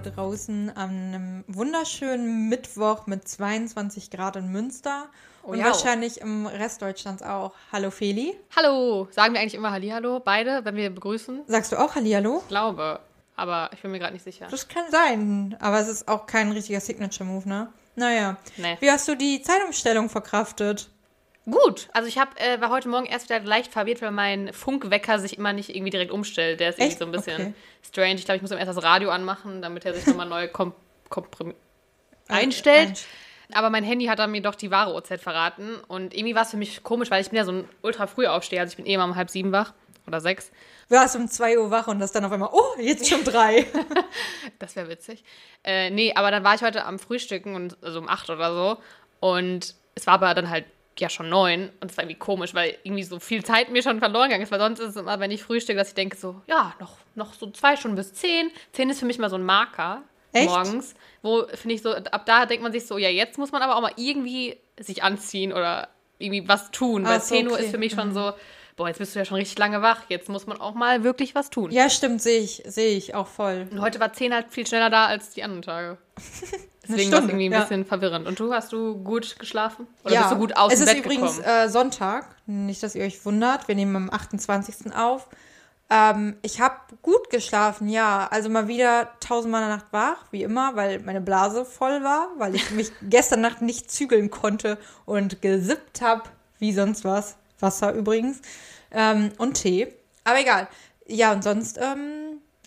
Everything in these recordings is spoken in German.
da draußen an einem wunderschönen Mittwoch mit 22 Grad in Münster Oh und ja. wahrscheinlich im Rest Deutschlands auch. Hallo Feli. Hallo. Sagen wir eigentlich immer Hallihallo, beide, wenn wir begrüßen? Sagst du auch Hallihallo? Ich glaube. Aber ich bin mir gerade nicht sicher. Das kann sein, aber es ist auch kein richtiger Signature-Move, ne? Naja. Nee. Wie hast du die Zeitumstellung verkraftet? Gut. Also ich hab, äh, war heute Morgen erst wieder leicht verwirrt, weil mein Funkwecker sich immer nicht irgendwie direkt umstellt. Der ist irgendwie so ein bisschen Okay. strange. Ich glaube, ich muss ihm erst das Radio anmachen, damit er sich nochmal neu kom einstellt. Einst- Aber mein Handy hat dann mir doch die wahre Uhrzeit verraten. Und irgendwie war es für mich komisch, weil ich bin ja so ein ultra früh aufsteher. Also ich bin eh immer um halb sieben wach oder sechs. Du warst um 2 Uhr wach und das dann auf einmal, oh, jetzt schon drei. Das wäre witzig. Äh, nee, aber dann war ich heute am Frühstücken, und, also um acht oder so. Und es war aber dann halt ja schon neun. Und es war irgendwie komisch, weil irgendwie so viel Zeit mir schon verloren gegangen ist. Weil sonst ist es immer, wenn ich frühstücke, dass ich denke so, ja, noch, noch so zwei Stunden bis zehn. Zehn ist für mich mal so ein Marker Echt? morgens. Wo, finde ich so, ab da denkt man sich so, ja, jetzt muss man aber auch mal irgendwie sich anziehen oder irgendwie was tun. Weil so, 10 Uhr okay. Mhm. ist für mich schon so, boah, jetzt bist du ja schon richtig lange wach. Jetzt muss man auch mal wirklich was tun. ja, stimmt, sehe ich, sehe ich auch voll. Und heute war 10 halt viel schneller da als die anderen Tage. Deswegen war es irgendwie ein ja. bisschen verwirrend. Und du, hast du gut geschlafen? Oder ja, bist du gut aus es dem ist Bett übrigens gekommen? äh, Sonntag, nicht, dass ihr euch wundert. Wir nehmen am 28. auf. Ähm, ich habe gut geschlafen, ja. Also mal wieder tausendmal in der Nacht wach, wie immer, weil meine Blase voll war, weil ich mich gestern Nacht nicht zügeln konnte und gesippt habe, wie sonst was. Wasser übrigens. Ähm, und Tee. Aber egal. Ja, und sonst, ähm,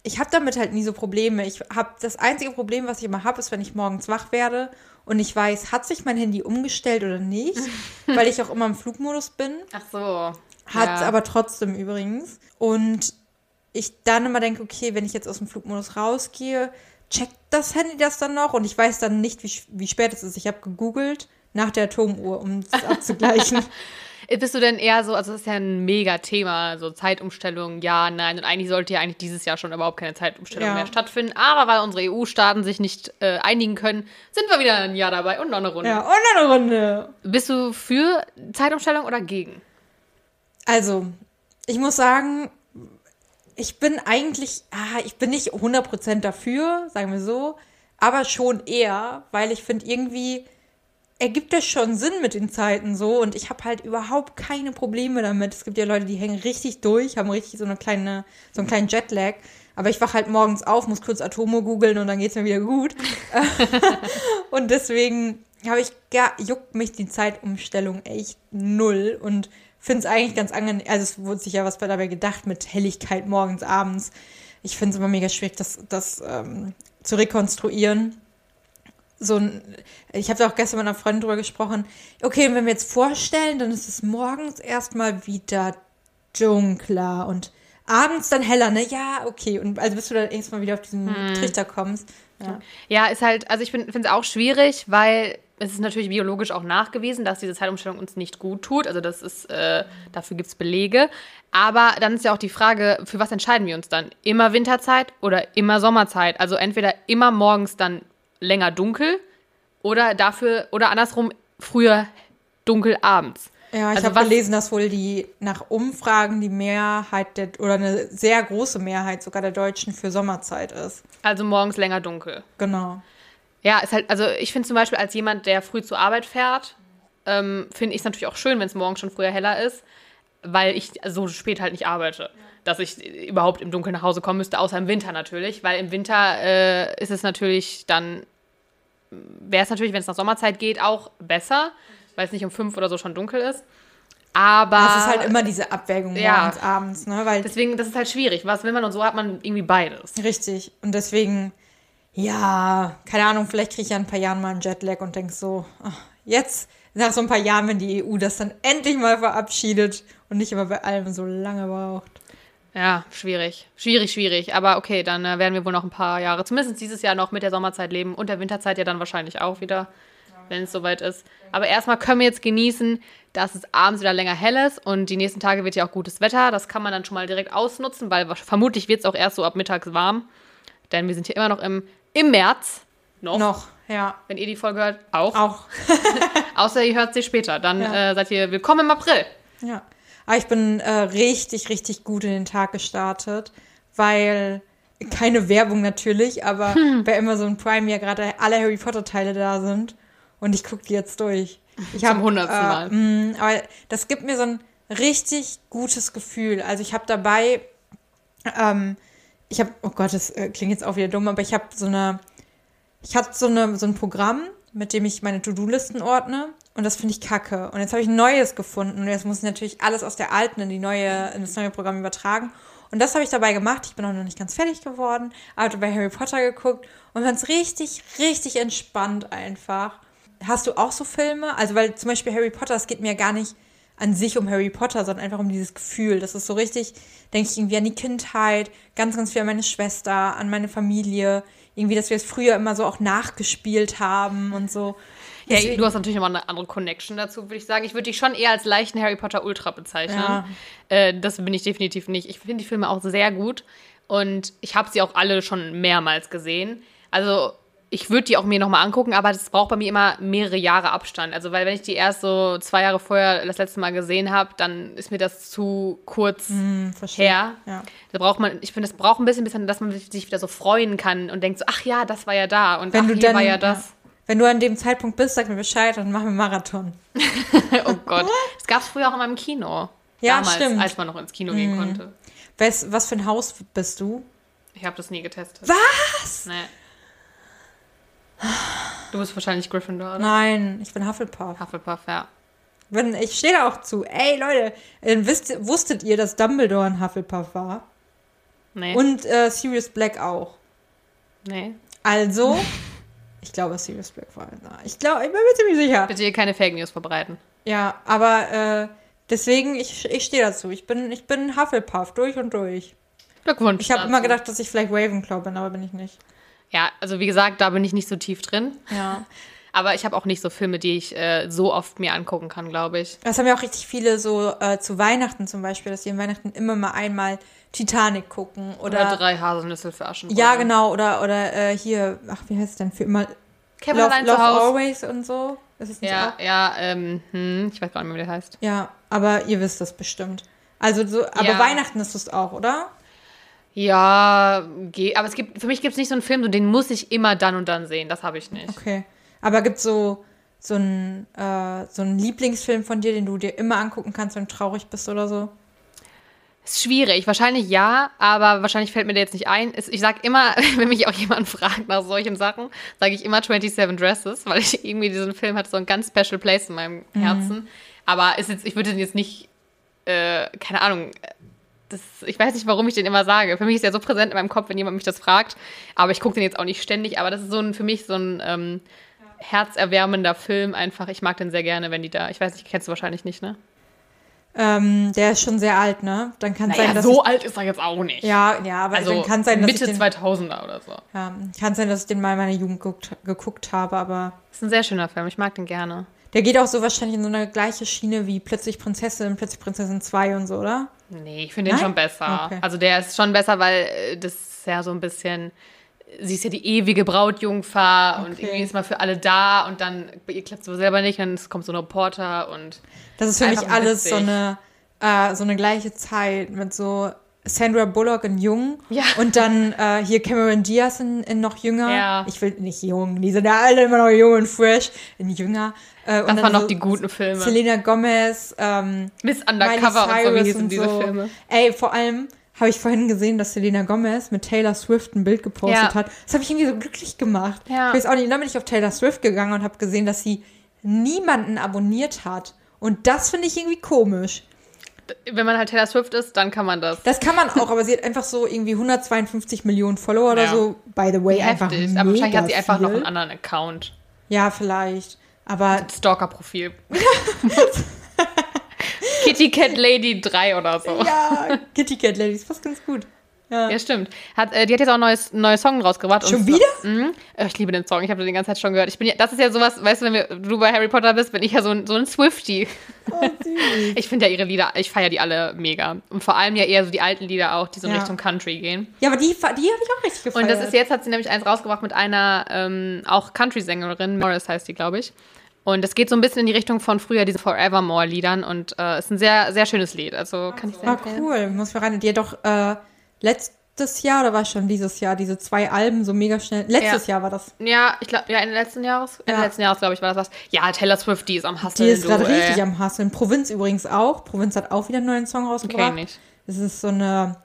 ich habe damit halt nie so Probleme. Ich habe das einzige Problem, was ich immer habe, ist, wenn ich morgens wach werde und ich weiß, hat sich mein Handy umgestellt oder nicht, weil ich auch immer im Flugmodus bin. Ach so. Hat ja. aber trotzdem übrigens. Und ich dann immer denke, okay, wenn ich jetzt aus dem Flugmodus rausgehe, checkt das Handy das dann noch und ich weiß dann nicht, wie, wie spät es ist. Ich habe gegoogelt nach der Atomuhr, um es abzugleichen. Bist du denn eher so, also das ist ja ein mega Thema, so Zeitumstellung, ja, nein. Und eigentlich sollte ja eigentlich dieses Jahr schon überhaupt keine Zeitumstellung Ja. mehr stattfinden. Aber weil unsere EU-Staaten sich nicht äh, einigen können, sind wir wieder ein Jahr dabei und noch eine Runde. ja, und eine Runde. Bist du für Zeitumstellung oder gegen? Also, ich muss sagen, ich bin eigentlich, ah, ich bin nicht 100% dafür, sagen wir so, aber schon eher, weil ich finde, irgendwie ergibt das schon Sinn mit den Zeiten so und ich habe halt überhaupt keine Probleme damit. Es gibt ja Leute, die hängen richtig durch, haben richtig so eine kleine, so einen kleinen Jetlag. Aber ich wach halt morgens auf, muss kurz Atomo googeln und dann geht's mir wieder gut. und deswegen habe ich gar, juckt mich die Zeitumstellung echt null und finde es eigentlich ganz angenehm. Also es wurde sich ja was dabei gedacht mit Helligkeit morgens, abends. Ich finde es immer mega schwierig, das, das ähm, zu rekonstruieren. So ein, ich habe da auch gestern mit einer Freundin drüber gesprochen. Okay, wenn wir jetzt vorstellen, dann ist es morgens erstmal wieder dunkler und abends dann heller, ne? Ja, okay. Und also bis du dann erstmal wieder auf diesen Trichter kommst. Ja. Ja, ist halt, also ich finde es auch schwierig, weil es ist natürlich biologisch auch nachgewiesen, dass diese Zeitumstellung uns nicht gut tut. Also das ist, äh, dafür gibt es Belege. Aber dann ist ja auch die Frage, für was entscheiden wir uns dann? Immer Winterzeit oder immer Sommerzeit? Also entweder immer morgens dann länger dunkel oder dafür, oder andersrum früher dunkel abends. Ja, ich Also habe gelesen, dass wohl die nach Umfragen die Mehrheit der, oder eine sehr große Mehrheit sogar der Deutschen für Sommerzeit ist. Also morgens länger dunkel. Genau. Ja, ist halt, also ich finde zum Beispiel als jemand, der früh zur Arbeit fährt, ähm, finde ich es natürlich auch schön, wenn es morgens schon früher heller ist, weil ich so spät halt nicht arbeite. Dass ich überhaupt im Dunkeln nach Hause kommen müsste, außer im Winter natürlich, weil im Winter äh, ist es natürlich dann, wäre es natürlich, wenn es nach Sommerzeit geht, auch besser, weil es nicht um fünf oder so schon dunkel ist. Aber Das ist halt immer diese Abwägung Ja. morgens, abends, ne? Weil deswegen, das ist halt schwierig. Was will man und so hat man irgendwie beides. Richtig. Und deswegen, ja, keine Ahnung, vielleicht kriege ich ja in ein paar Jahren mal einen Jetlag und denk so, ach, jetzt, nach so ein paar Jahren, wenn die EU das dann endlich mal verabschiedet und nicht immer bei allem so lange braucht. Ja, schwierig. Schwierig, schwierig. Aber okay, dann äh, werden wir wohl noch ein paar Jahre, zumindest dieses Jahr noch mit der Sommerzeit leben und der Winterzeit ja dann wahrscheinlich auch wieder, wenn es soweit ist. Aber erstmal können wir jetzt genießen, dass es abends wieder länger hell ist und die nächsten Tage wird ja auch gutes Wetter. Das kann man dann schon mal direkt ausnutzen, weil vermutlich wird es auch erst so ab mittags warm. Denn wir sind hier immer noch im, im März. Noch. Noch, ja. Wenn ihr die Folge hört, auch. Auch. Außer ihr hört sie später. Dann Ja. äh, seid ihr willkommen im April. Ja. Aber ich bin äh, richtig, richtig gut in den Tag gestartet, weil keine Werbung natürlich, aber Hm. bei Amazon Prime ja gerade alle Harry Potter Teile da sind und ich gucke die jetzt durch. Ich Zum hab, hundertsten Mal. Äh, mh, aber das gibt mir so ein richtig gutes Gefühl. Also ich habe dabei, ähm, ich habe, oh Gott, das äh, klingt jetzt auch wieder dumm, aber ich habe so eine, ich hatte so, eine, so ein Programm, mit dem ich meine To-Do-Listen ordne und das finde ich kacke. Und jetzt habe ich ein neues gefunden und jetzt muss ich natürlich alles aus der alten in, die neue, in das neue Programm übertragen. Und das habe ich dabei gemacht. Ich bin auch noch nicht ganz fertig geworden, aber habe bei Harry Potter geguckt und fand es richtig, richtig entspannt einfach. Hast du auch so Filme? Also, weil zum Beispiel Harry Potter, es geht mir gar nicht an sich um Harry Potter, sondern einfach um dieses Gefühl. Das ist so richtig, denke ich irgendwie an die Kindheit, ganz, ganz viel an meine Schwester, an meine Familie. Irgendwie, dass wir es früher immer so auch nachgespielt haben und so. Ja, Deswegen- du hast natürlich nochmal eine andere Connection dazu, würde ich sagen. Ich würde dich schon eher als leichten Harry Potter Ultra bezeichnen. Ja. Äh, das bin ich definitiv nicht. Ich finde die Filme auch sehr gut und ich habe sie auch alle schon mehrmals gesehen. Also ich würde die auch mir nochmal angucken, aber das braucht bei mir immer mehrere Jahre Abstand. Also weil wenn ich die erst so zwei Jahre vorher das letzte Mal gesehen habe, dann ist mir das zu kurz verstehe. her. Ja. Da braucht man, ich finde, es braucht ein bisschen, bisschen, dass man sich wieder so freuen kann und denkt so, ach ja, das war ja da und Wenn ach, du hier dann, war ja das. Wenn du an dem Zeitpunkt bist, sag mir Bescheid, dann machen wir Marathon. Oh Gott. Das gab es früher auch in meinem Kino. Ja, Damals, stimmt. Mhm. als man noch ins Kino gehen konnte. Weißt, was für ein Haus bist du? Ich habe das nie getestet. Was? Nee. Du bist wahrscheinlich Gryffindor, oder? Nein, ich bin Hufflepuff. Hufflepuff, ja. Wenn, ich stehe da auch zu. Ey, Leute, äh, wisst, wusstet ihr, dass Dumbledore ein Hufflepuff war? Nee. Und äh, Sirius Black auch. nee. Also, ich glaube, Sirius Black war. Na, ich glaube, ich bin mir ziemlich sicher. Bitte hier keine Fake News verbreiten. Ja, aber äh, deswegen, ich, ich stehe dazu. Ich bin, ich bin Hufflepuff, durch und durch. Glückwunsch. Ich habe immer gedacht, dass ich vielleicht Ravenclaw bin, aber bin ich nicht. Ja, also wie gesagt, da bin ich nicht so tief drin. Ja. Aber ich habe auch nicht so Filme, die ich äh, so oft mir angucken kann, glaube ich. Das haben ja auch richtig viele so äh, zu Weihnachten zum Beispiel, dass die an Weihnachten immer mal einmal Titanic gucken oder, Oder, drei Haselnüsse für Aschenbrödel. ja genau oder oder äh, hier ach wie heißt es denn für immer Kevin Love, Love. Always und so ist es nicht Ja, auch? ja, ähm, hm, ich weiß gar nicht mehr, wie der heißt. ja aber ihr wisst das bestimmt also so aber Ja. Weihnachten ist es auch oder Ja, geh, aber es gibt, für mich gibt es nicht so einen Film, so den muss ich immer dann und dann sehen. Das habe ich nicht. okay aber gibt so so ein äh, so ein Lieblingsfilm von dir den du dir immer angucken kannst wenn du traurig bist oder so Ist schwierig. Wahrscheinlich ja, aber wahrscheinlich fällt mir der jetzt nicht ein. Ich sag immer, wenn mich auch jemand fragt nach solchen Sachen, sage ich immer 27 Dresses, weil ich irgendwie diesen Film hat so einen ganz special place in meinem Herzen. Aber ist jetzt, ich würde den jetzt nicht, äh, keine Ahnung, das, ich weiß nicht, warum ich den immer sage. Für mich ist er so präsent in meinem Kopf, wenn jemand mich das fragt. Aber ich gucke den jetzt auch nicht ständig. Aber das ist so ein, für mich so ein ähm, herzerwärmender Film einfach. Ich mag den sehr gerne, wenn die da. Ich weiß nicht, kennst du wahrscheinlich nicht, ne? ähm, der ist schon sehr alt ne dann kann sein dass so alt ist er jetzt auch nicht. ich, ja ja aber also dann kann sein dass Mitte ich den, 2000er oder so. ja, kann sein dass ich den mal in meiner Jugend geguckt, geguckt habe aber ist ein sehr schöner Film. Ich mag den gerne. Der geht auch so wahrscheinlich in so eine gleiche Schiene wie Plötzlich Prinzessin, Plötzlich Prinzessin 2 und so, oder? Nee, ich finde den schon besser. Okay. Also der ist schon besser, weil äh, das ist ja so ein bisschen. Sie ist ja die ewige Brautjungfer und Okay. irgendwie ist mal für alle da und dann ihr klappt es aber selber nicht, dann kommt so ein Reporter und Das ist für mich alles so witzig. eine, äh, so eine gleiche Zeit mit so Sandra Bullock in jung Ja. und dann äh, hier Cameron Diaz in, in noch jünger. Ja. Ich will nicht jung, die sind ja alle immer noch jung und fresh, in jünger. Äh, und das dann waren noch so die guten Filme. Selena Gomez, ähm, Miss Undercover und so, wie hießen diese so. Filme. Ey, vor allem habe ich vorhin gesehen, dass Selena Gomez mit Taylor Swift ein Bild gepostet Ja. hat. Das habe ich irgendwie so glücklich gemacht. Ja. Ich weiß auch nicht, dann bin ich auf Taylor Swift gegangen und habe gesehen, dass sie niemanden abonniert hat. Und das finde ich irgendwie komisch. Wenn man halt Taylor Swift ist, dann kann man das. Das kann man auch, aber sie hat einfach so irgendwie 152 Millionen Follower oder Ja. so. By the way, einfach Heftig. Aber wahrscheinlich hat sie einfach noch viel. einen anderen Account. Ja, vielleicht. Aber Stalker-Profil. Kitty Cat Lady 3 oder so. ja, Kitty Cat Ladies, passt ganz gut. Ja. Ja, stimmt. Hat, äh, die hat jetzt auch einen neues, neuen Song rausgebracht. Schon wieder? So. Äh, Ich liebe den Song. Ich habe den die ganze Zeit schon gehört. Ich bin ja, das ist ja sowas, weißt du, wenn wir, du bei Harry Potter bist, bin ich ja so ein, so ein Swifty. Oh, süß. Ich finde ja ihre Lieder, ich feiere die alle mega. Und vor allem ja eher so die alten Lieder auch, die so in Ja. Richtung Country gehen. ja, aber die, die habe ich auch richtig gefeiert. Und das ist jetzt, hat sie nämlich eins rausgebracht mit einer ähm, auch Country-Sängerin, Morris heißt die, glaube ich. Und es geht so ein bisschen in die Richtung von früher, diese Forevermore-Liedern. Und äh, ist ein sehr, sehr schönes Lied. Also kann ich sehr Ah, empfehlen. cool. Muss mir rein. Die hat doch äh, letzt, letztes Jahr oder war schon dieses Jahr? Diese zwei Alben so mega schnell. Letztes Ja. Jahr war das. Ja, ich glaube, ja, Ende letzten Jahres. Ende Ja. letzten Jahres, glaube ich, war das was. Ja, Taylor Swift, die ist am Hustle. Die ist gerade richtig am Hasseln. Provinz übrigens auch. Provinz hat auch wieder einen neuen Song Okay, rausgebracht. nicht. Es ist so eine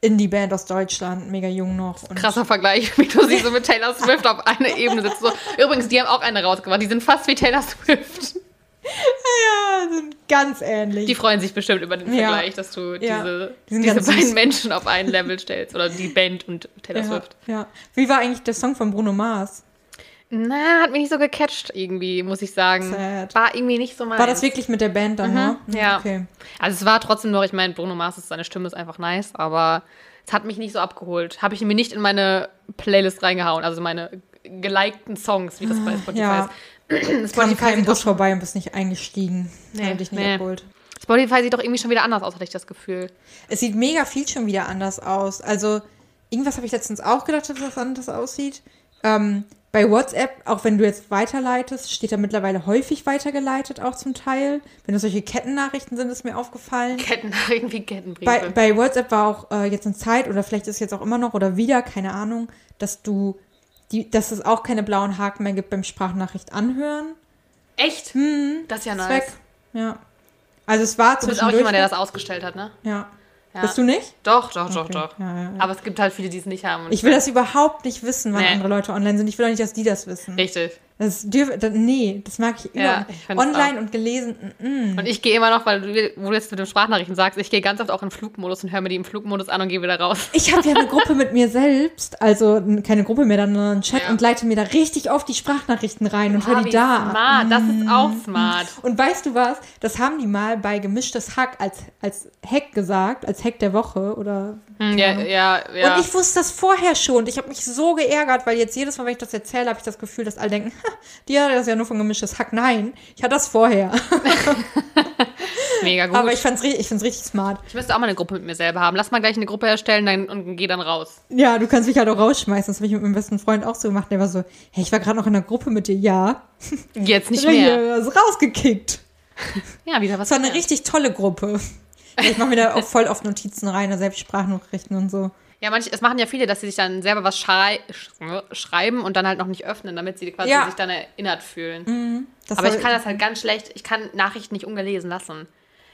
Indie-Band aus Deutschland, mega jung noch. Und Krasser Vergleich, wie du sie so mit Taylor Swift auf einer Ebene sitzt. So. Übrigens, die haben auch eine rausgebracht. Die sind fast wie Taylor Swift. Ja, sind ganz ähnlich. Die freuen sich bestimmt über den Ja. Vergleich, dass du Ja. diese, Die diese beiden süß. Menschen auf ein Level stellst. Oder die Band und Taylor ja, Swift. ja. Wie war eigentlich der Song von Bruno Mars? Na, hat mich nicht so gecatcht irgendwie, muss ich sagen. Sad. War irgendwie nicht so meins. War das wirklich mit der Band dann, ne? Mhm, ja. Okay. Also es war trotzdem noch, ich meine, Bruno Mars, ist, seine Stimme ist einfach nice, aber es hat mich nicht so abgeholt. Habe ich mir nicht in meine Playlist reingehauen, also meine gelikten Songs, wie das bei Spotify Ja. ist. Kam Spotify kein sieht, Bus auch, vorbei und bist nicht eingestiegen. Nee, dich nicht nee. abgeholt. Spotify sieht doch irgendwie schon wieder anders aus, hatte ich das Gefühl. Es sieht mega viel schon wieder anders aus. Also, irgendwas habe ich letztens auch gedacht, dass das anders aussieht. Ähm, bei WhatsApp, auch wenn du jetzt weiterleitest, steht da mittlerweile häufig weitergeleitet, auch zum Teil. Wenn das solche Kettennachrichten sind, ist mir aufgefallen. Kettennachrichten wie Kettenbriefe. Bei, bei WhatsApp war auch äh, jetzt eine Zeit, oder vielleicht ist es jetzt auch immer noch, oder wieder, keine Ahnung, dass du, die, dass es auch keine blauen Haken mehr gibt beim Sprachnachricht anhören. Echt? das ist ja nice. weg. Ja. Also es war Du bist auch zwischendurch. jemand, der das ausgestellt hat, ne? ja. Ja. Bist du nicht? Doch, doch, doch, Okay. doch. Ja, ja. Aber es gibt halt viele, die es nicht haben. Ich will das überhaupt nicht wissen, wann Nee. andere Leute online sind. Ich will auch nicht, dass die das wissen. Richtig. Das dürf, das, nee, das mag ich Ja, überhaupt ich Online und gelesen. mm, mm. Und ich gehe immer noch, weil du, wo du jetzt mit den Sprachnachrichten sagst, ich gehe ganz oft auch in Flugmodus und höre mir die im Flugmodus an und gehe wieder raus. Ich habe ja eine Gruppe mit mir selbst, also keine Gruppe mehr, dann einen Chat Ja. und leite mir da richtig oft die Sprachnachrichten rein und höre die da. Mm. Smart, das ist auch smart. Und weißt du was? Das haben die mal bei gemischtes Hack als, als Hack gesagt, als Hack der Woche oder. Hm, ja, ja, ja. Und ich wusste das vorher schon. Und Ich habe mich so geärgert, weil jetzt jedes Mal, wenn ich das erzähle, habe ich das Gefühl, dass alle denken, "Ha, die hat das ja nur von gemischtes Hack. Nein, ich hatte das vorher. Mega gut. Aber ich, ich fand's, ri- ich find's richtig smart. müsste auch mal eine Gruppe mit mir selber haben. Lass mal gleich eine Gruppe erstellen dann, und geh dann raus. Ja, du kannst mich halt auch rausschmeißen. Das habe ich mit meinem besten Freund auch so gemacht. Der war so, hey, ich war gerade noch in einer Gruppe mit dir. Ja. Jetzt nicht mehr. Hier, ist rausgekickt. Ja, wieder was. Das war eine richtig tolle Gruppe. Ich mache mir da auch voll oft Notizen rein, also selbst Sprachnachrichten und so. Ja, manche, es machen ja viele, dass sie sich dann selber was schrei sch schreiben und dann halt noch nicht öffnen, damit sie quasi Ja. sich dann erinnert fühlen. Das Aber ich kann das halt ganz schlecht, ich kann Nachrichten nicht ungelesen lassen.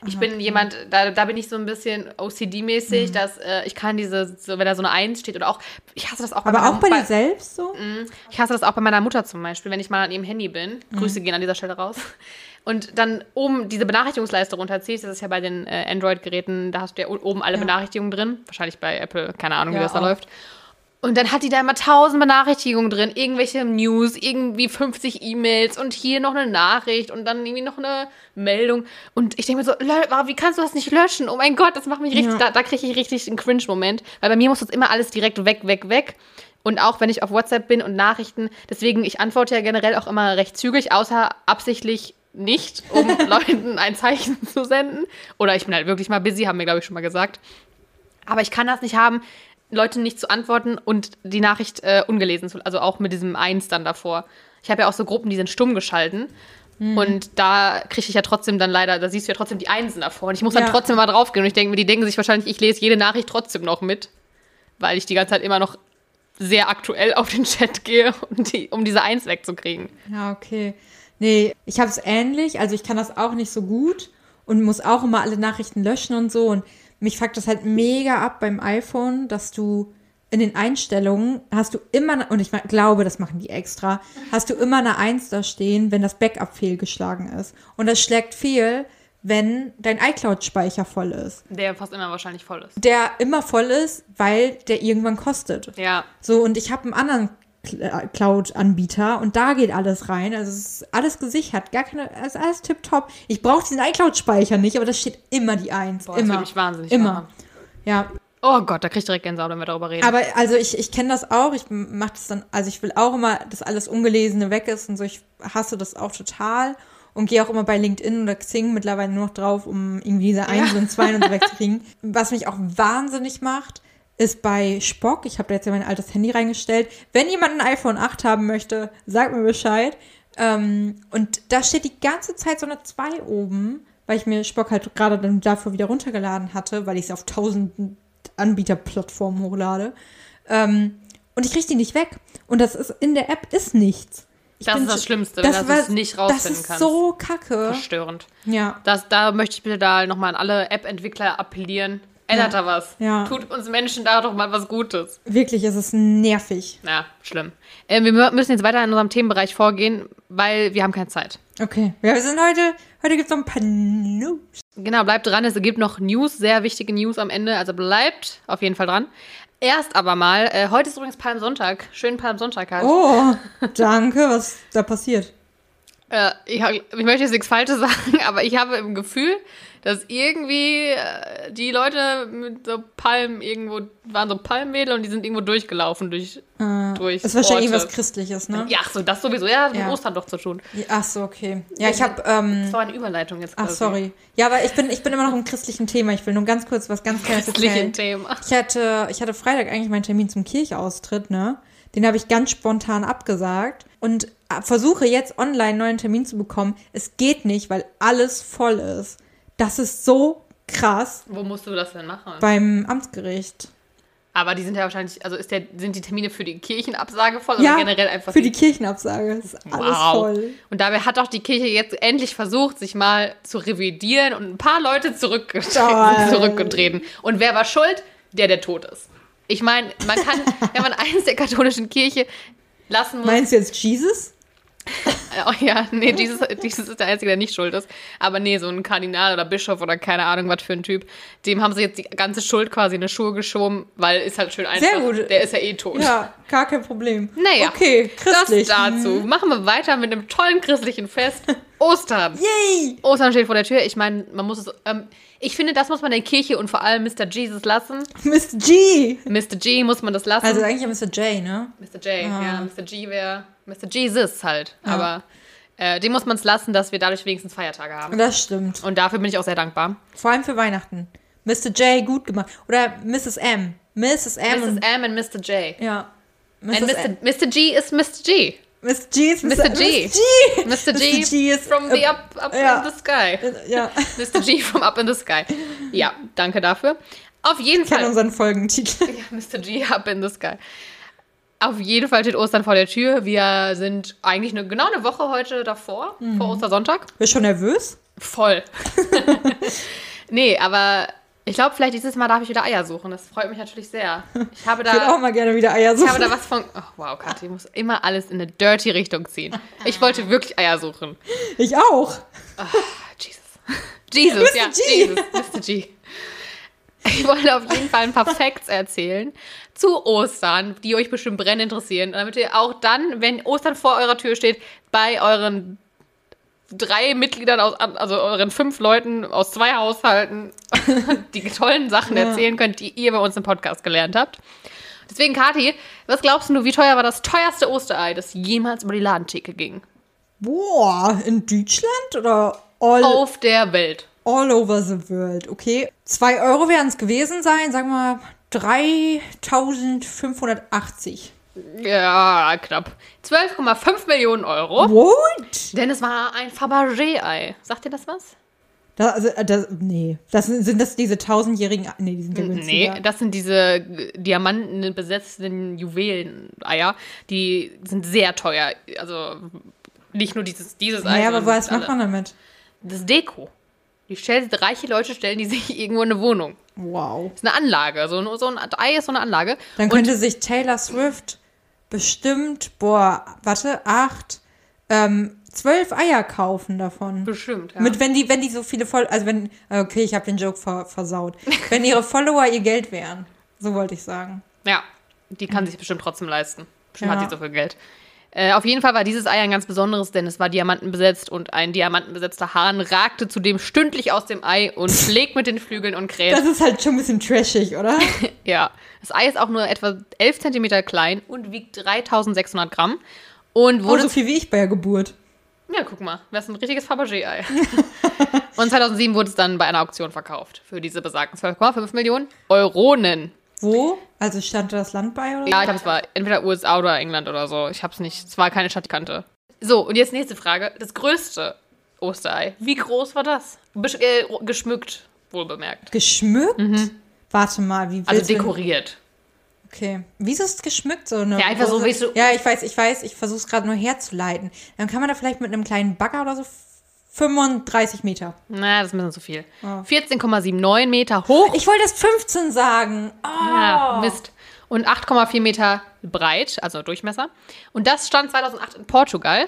Ich bin jemand, da, da bin ich so ein bisschen OCD-mäßig, Mhm. dass äh, ich kann diese, so, wenn da so eine Eins steht oder auch, ich hasse das auch Aber meiner- auch bei dir selbst so? Ich hasse das auch bei meiner Mutter zum Beispiel, wenn ich mal an ihrem Handy bin. Grüße gehen an dieser Stelle raus. Und dann oben diese Benachrichtigungsleiste runterziehst, das ist ja bei den äh, Android-Geräten, da hast du ja oben alle Ja. Benachrichtigungen drin. Wahrscheinlich bei Apple, keine Ahnung, wie Ja, das da auch. läuft. Und dann hat die da immer tausend Benachrichtigungen drin, irgendwelche News, irgendwie 50 E-Mails und hier noch eine Nachricht und dann irgendwie noch eine Meldung. Und ich denke mir so, wie kannst du das nicht löschen? Oh mein Gott, das macht mich richtig, Ja. da, da kriege ich richtig einen Cringe-Moment. Weil bei mir muss das immer alles direkt weg, weg, weg. Und auch wenn ich auf WhatsApp bin und Nachrichten, deswegen, ich antworte ja generell auch immer recht zügig, außer absichtlich nicht, um Leuten ein Zeichen zu senden. Oder ich bin halt wirklich mal busy, haben wir, glaube ich, schon mal gesagt. Aber ich kann das nicht haben, Leuten nicht zu antworten und die Nachricht äh, ungelesen zu, also auch mit diesem Eins dann davor. Ich habe ja auch so Gruppen, die sind stumm geschalten. Hm. Und da kriege ich ja trotzdem dann leider, da siehst du ja trotzdem die Einsen davor. Und ich muss dann Ja. trotzdem mal draufgehen. Und ich denke mir, die denken sich wahrscheinlich, ich lese jede Nachricht trotzdem noch mit. Weil ich die ganze Zeit immer noch sehr aktuell auf den Chat gehe, um, die, um diese Eins wegzukriegen. Ja, okay. Nee, ich habe es ähnlich. Also ich kann das auch nicht so gut und muss auch immer alle Nachrichten löschen und so. Und mich fuckt das halt mega ab beim iPhone, dass du in den Einstellungen hast du immer, und ich glaube, das machen die extra, hast du immer eine Eins da stehen, wenn das Backup fehlgeschlagen ist. Und das schlägt fehl, wenn dein iCloud-Speicher voll ist. Der fast immer wahrscheinlich voll ist. Der immer voll ist, weil der irgendwann kostet. Ja. So, und ich habe einen anderen Cl- Cloud-Anbieter und da geht alles rein. Also es ist alles gesichert, gar keine, es ist alles tipptopp. Ich brauche diesen iCloud-Speicher nicht, aber da steht immer die Eins. Boah, das immer. würde mich wahnsinnig Immer. machen. Ja, Oh Gott, da krieg ich direkt Gänsehaut, wenn wir darüber reden. aber also ich, ich kenne das auch. Ich mache das dann, also ich will auch immer, dass alles Ungelesene weg ist und so. Ich hasse das auch total und gehe auch immer bei LinkedIn oder Xing mittlerweile nur noch drauf, um irgendwie diese Einsen und Zweien und so wegzukriegen. Was mich auch wahnsinnig macht, ist bei Spock, ich habe da jetzt ja mein altes Handy reingestellt, wenn jemand ein iPhone 8 haben möchte, sagt mir Bescheid. Ähm, und da steht die ganze Zeit so eine 2 oben, weil ich mir Spock halt gerade dann dafür wieder runtergeladen hatte, weil ich es auf 1000 Anbieterplattformen hochlade. Ähm, und ich kriege die nicht weg. Und das ist in der App ist nichts. Ich Das bin ist das sch- Schlimmste, wenn du es nicht rausfinden Das ist kannst. so kacke. Verstörend. Ja. Das, da möchte ich bitte da nochmal an alle App-Entwickler appellieren. Ändert da was. Ja. Tut uns Menschen da doch mal was Gutes. Wirklich, es ist nervig. Ja, schlimm. Äh, wir müssen jetzt weiter in unserem Themenbereich vorgehen, weil wir haben keine Zeit. Okay. Ja, wir sind heute, heute gibt es noch ein paar News. Genau, bleibt dran. Es gibt noch News, sehr wichtige News am Ende. Also bleibt auf jeden Fall dran. Erst aber mal, äh, heute ist übrigens Palmsonntag. Schönen Palmsonntag halt. Oh, danke, was da passiert. Äh, ich, ich möchte jetzt nichts Falsches sagen, aber ich habe im Gefühl, dass irgendwie äh, die Leute mit so Palmen irgendwo, waren so Palmwedel und die sind irgendwo durchgelaufen durch, durch Das ist wahrscheinlich Orte. irgendwas Christliches, ne? Ja, ach so, das sowieso. Ja, mit Ja. Ostern doch zu tun. Ach so, okay. Ja, ich habe. Ähm, Das war eine Überleitung jetzt ach, sorry. Ja, aber ich bin, ich bin immer noch im christlichen Thema. Ich will nur ganz kurz was ganz Kleines erzählen. Thema. Ich hatte, ich hatte Freitag eigentlich meinen Termin zum Kirchaustritt, ne? Den habe ich ganz spontan abgesagt und äh, versuche jetzt online einen neuen Termin zu bekommen. Es geht nicht, weil alles voll ist. Das ist so krass Wo musst du das denn machen? beim Amtsgericht. Aber die sind ja wahrscheinlich, also ist der, sind die Termine für die Kirchenabsage voll ja, oder generell einfach für die Kirchenabsage. Ist alles Wow. voll. Und dabei hat doch die Kirche jetzt endlich versucht, sich mal zu revidieren und ein paar Leute zurückgetreten, zurückgetreten. Und wer war schuld? Der, der tot ist. Ich meine, man kann, wenn man eins der katholischen Kirche lassen muss. Meinst du jetzt Jesus? Oh ja, nee, dieses, dieses ist der Einzige, der nicht schuld ist. Aber nee, so ein Kardinal oder Bischof oder keine Ahnung, was für ein Typ, dem haben sie jetzt die ganze Schuld quasi in die Schuhe geschoben, weil ist halt schön einfach. Sehr gut. Der ist ja eh tot. Ja, gar kein Problem. Naja, Okay, christlich. das dazu. Machen wir weiter mit einem tollen christlichen Fest. Ostern. Yay! Ostern steht vor der Tür. Ich meine, man muss es. Ähm, ich finde, das muss man der Kirche und vor allem Mr. Jesus lassen. Mr. G. Mr. G muss man das lassen. Also eigentlich ja Mr. J, ne? Mr. J, ja. Mr. G wäre. Mr. Jesus halt. Aber äh, dem muss man es lassen, dass wir dadurch wenigstens Feiertage haben. Das stimmt. Und dafür bin ich auch sehr dankbar. Vor allem für Weihnachten. Mr. J, gut gemacht. Oder Mrs. M. Mrs. M. Mrs. und- M und Mr. J. Ja. And Mrs. Mr. M. Mr. G ist Mr. G. Mr. G ist Mr. G. Mr. G. Mr. G, Mr. G ist from the up, up ja. in the sky. Ja, Mr. G from up in the sky. Ja, danke dafür. Auf jeden ich Fall. unseren Folgentitel. Ja, Mr. G up in the sky. Auf jeden Fall steht Ostern vor der Tür. Wir sind eigentlich eine, genau eine Woche heute davor, Mhm. vor Ostersonntag. Bist schon nervös? Voll. nee, aber ich glaube, vielleicht dieses Mal darf ich wieder Eier suchen. Das freut mich natürlich sehr. Ich habe Ich würde auch da, mal gerne wieder Eier ich habe suchen. da was von. Oh, wow, Kathi, ich muss immer alles in eine dirty Richtung ziehen. Ich wollte wirklich Eier suchen. Ich auch. Jesus. Jesus, ja, G. Jesus, Mr. G. Ich wollte auf jeden Fall ein paar Facts erzählen zu Ostern, die euch bestimmt brennend interessieren, damit ihr auch dann, wenn Ostern vor eurer Tür steht, bei euren drei Mitgliedern aus, also euren fünf Leuten aus zwei Haushalten, die tollen Sachen Ja. erzählen könnt, die ihr bei uns im Podcast gelernt habt. Deswegen, Kathi, was glaubst du, wie teuer war das teuerste Osterei, das jemals über die Ladentheke ging? Boah, in Deutschland oder all, Auf der Welt. All over the world? Okay. Zwei Euro werden es gewesen sein, sagen wir 3580. Ja, knapp. 12,5 Millionen Euro. What? Denn es war ein Fabergé-Ei. Sagt ihr das was? Da, also, äh, das, nee. Das sind, sind das diese tausendjährigen. Nee, die sind ja günstiger. Nee, das sind diese Diamanten besetzten Juwelen-Eier. Die sind sehr teuer. Also nicht nur dieses, dieses Ei. Naja, aber was macht man damit? Das Deko. Die stellen, reiche Leute stellen die sich irgendwo in eine Wohnung. Wow. Das ist eine Anlage. So, ein- so ein Ei ist so eine Anlage. Dann Und könnte sich Taylor Swift bestimmt, boah, warte, acht, ähm, zwölf Eier kaufen davon. bestimmt, ja. Mit, wenn die, wenn die so viele voll, also wenn, okay, ich habe den Joke ver, versaut. wenn ihre Follower ihr Geld wären. So wollte ich sagen. Ja, die kann sich bestimmt trotzdem leisten. Bestimmt Ja. hat sie so viel Geld. Äh, auf jeden Fall war dieses Ei ein ganz besonderes, denn es war diamantenbesetzt und ein diamantenbesetzter Hahn ragte zudem stündlich aus dem Ei und schlägt mit den Flügeln und kräht. Das ist halt schon ein bisschen trashig, oder? Ja, das Ei ist auch nur etwa 11 Zentimeter klein und wiegt 3600 Gramm. Und Oh, wurde so viel wie ich bei der Geburt. Ja, guck mal, das ist ein richtiges Fabergé-Ei. und 2007 wurde es dann bei einer Auktion verkauft für diese besagten 12,5 Millionen Euronen. Wo? Also stand da das Land bei oder? Ja, ich glaube, es war entweder USA oder England oder so. Ich habe es nicht. Es war keine Stadt, die ich kannte. So, und jetzt nächste Frage. Das größte Osterei. Wie groß war das? Besch äh, geschmückt, wohl bemerkt. Geschmückt? Mhm. Warte mal, wie Also dekoriert. Okay. Wieso ist es geschmückt so eine Ja, einfach so, große- wie so- Ja, ich weiß, ich weiß, ich versuche es gerade nur herzuleiten. Dann kann man da vielleicht mit einem kleinen Bagger oder so 35 Meter. Na, das ist ein bisschen zu viel. Oh. 14,79 Meter hoch. Ich wollte das 15 sagen. Oh. Ja, Mist. Und 8,4 Meter breit, also Durchmesser. Und das stand 2008 in Portugal.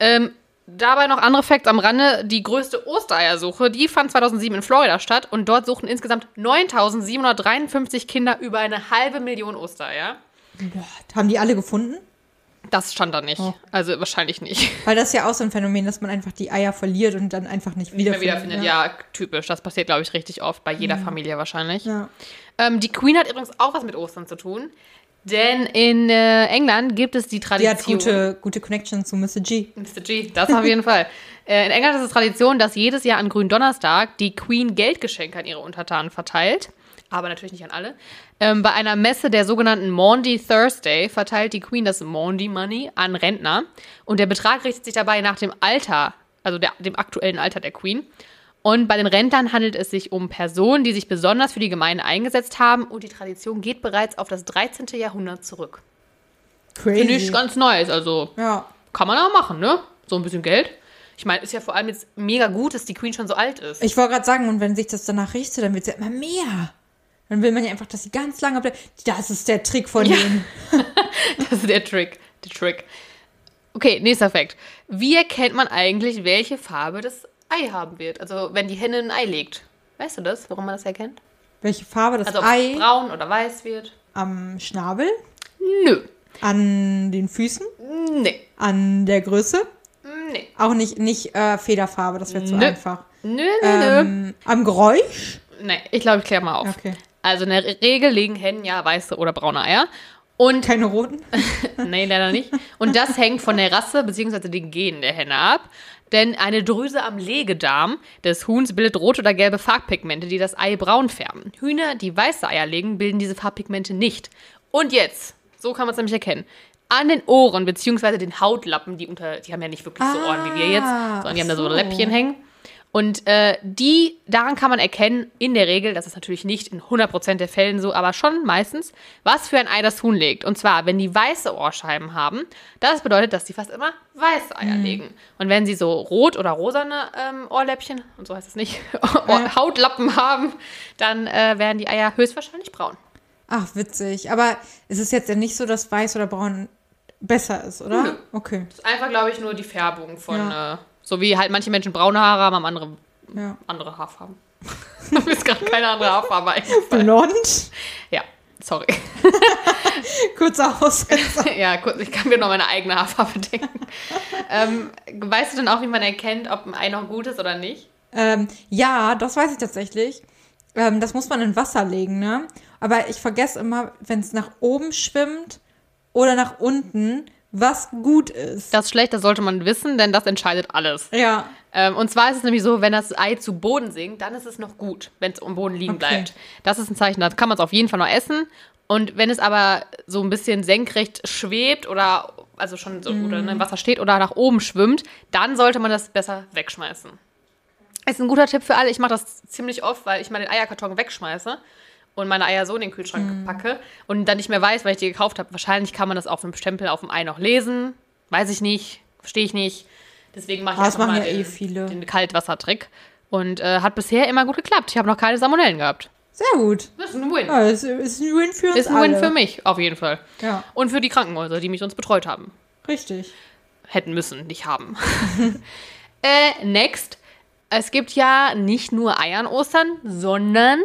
Ähm, dabei noch andere Facts am Rande. Die größte Ostereiersuche, die fand 2007 in Florida statt. Und dort suchten insgesamt 9.753 Kinder über eine halbe Million Ostereier. Boah, haben die alle gefunden? Das stand da nicht. Oh. Also wahrscheinlich nicht. Weil das ist ja auch so ein Phänomen, dass man einfach die Eier verliert und dann einfach nicht Nicht mehr wiederfindet. wiederfindet. Ja, typisch. Das passiert, glaube ich, richtig oft. Bei jeder Familie wahrscheinlich. Ja. Ähm, die Queen hat übrigens auch was mit Ostern zu tun. Denn in äh, England gibt es die Die Tradition. hat gute, gute Connection zu Mr. G. Mr. G, das auf jeden Fall. Äh, in England ist es Tradition, dass jedes Jahr an Gründonnerstag die Queen Geldgeschenke an ihre Untertanen verteilt. Aber natürlich nicht an alle. Ähm, bei einer Messe der sogenannten Maundy Thursday verteilt die Queen das Maundy Money an Rentner. Und der Betrag richtet sich dabei nach dem Alter, also der, dem aktuellen Alter der Queen. Und bei den Rentnern handelt es sich um Personen, die sich besonders für die Gemeinde eingesetzt haben. Und die Tradition geht bereits auf das 13. Jahrhundert zurück. Crazy. Finde ich ganz nice. Also ja. kann man auch machen, ne? So ein bisschen Geld. Ich meine, ist ja vor allem jetzt mega gut, dass die Queen schon so alt ist. Ich wollte gerade sagen, und wenn sich das danach richtet, dann wird es ja immer mehr. Dann will man ja einfach, dass sie ganz lange bleibt. Das ist der Trick von Ja. denen. Das ist der Trick. Der Trick. Okay, nächster Fakt. Wie erkennt man eigentlich, welche Farbe das Ei haben wird? Also, wenn die Henne ein Ei legt. Weißt du das, warum man das erkennt? Welche Farbe das Also, ob Ei braun oder weiß wird? am Schnabel, Nö. an den Füßen, Nee. an der Größe. Nee. Auch nicht, nicht äh, Federfarbe, das wäre zu Nö. einfach. Nö, nö, nö. Ähm, am Geräusch. Nee, ich glaube, ich kläre mal auf. Okay. Also, in der Regel legen Hennen ja weiße oder braune Eier. Und Keine roten. Nee, leider nicht. Und das hängt von der Rasse bzw. den Genen der Henne ab. Denn eine Drüse am Legedarm des Huhns bildet rote oder gelbe Farbpigmente, die das Ei braun färben. Hühner, die weiße Eier legen, bilden diese Farbpigmente nicht. Und jetzt, so kann man es nämlich erkennen, an den Ohren bzw. den Hautlappen, die unter, die haben ja nicht wirklich so Ohren wie wir jetzt, Ah, sondern die haben da so so. Läppchen hängen. Und äh, die, daran kann man erkennen, in der Regel, das ist natürlich nicht in 100% der Fällen so, aber schon meistens, was für ein Ei das Huhn legt. Und zwar, wenn die weiße Ohrscheiben haben, das bedeutet, dass die fast immer weiße Eier Mhm. legen. Und wenn sie so rot oder rosane ähm, Ohrläppchen, und so heißt es nicht, Ohr- Hautlappen haben, dann äh, werden die Eier höchstwahrscheinlich braun. Ach, witzig. Aber es ist jetzt ja nicht so, dass weiß oder braun besser ist, oder? Nö. Okay. Das ist einfach, glaube ich, nur die Färbung von, Ja. äh, so wie halt manche Menschen braune Haare haben, haben andere, Ja. andere Haarfarben. Mir ist gerade keine andere Haarfarbe eingefallen. Blond. Ja, sorry. Kurzer Aussetzer. ja, kurz, ich kann mir noch meine eigene Haarfarbe denken. ähm, weißt du denn auch, wie man erkennt, ob ein Ei noch gut ist oder nicht? Ähm, ja, das weiß ich tatsächlich. Ähm, das muss man in Wasser legen, ne? Aber ich vergesse immer, wenn es nach oben schwimmt oder nach unten, was gut ist. Das ist schlecht, das sollte man wissen, denn das entscheidet alles. ja. Ähm, und zwar ist es nämlich so, wenn das Ei zu Boden sinkt, dann ist es noch gut, wenn es am Boden liegen Okay. bleibt. Das ist ein Zeichen, da kann man es auf jeden Fall noch essen. Und wenn es aber so ein bisschen senkrecht schwebt oder also schon so oder ne, im Wasser steht oder nach oben schwimmt, dann sollte man das besser wegschmeißen. Ist ein guter Tipp für alle. Ich mache das ziemlich oft, weil ich mal den Eierkarton wegschmeiße und meine Eier so in den Kühlschrank packe und dann nicht mehr weiß, weil ich die gekauft habe. Wahrscheinlich kann man das auf dem Stempel auf dem Ei noch lesen. Weiß ich nicht, verstehe ich nicht. Deswegen mache ich das machen mal ja den, eh viele. den Kaltwassertrick. Und äh, hat bisher immer gut geklappt. Ich habe noch keine Salmonellen gehabt. Sehr gut. Das ist ein Win. Ja, ist, ist ein Win für uns ist ein Win alle. für mich, auf jeden Fall. Ja, Und für die Krankenhäuser, die mich uns betreut haben. richtig. Hätten müssen, nicht haben. äh, next. Es gibt ja nicht nur Eier an Ostern, sondern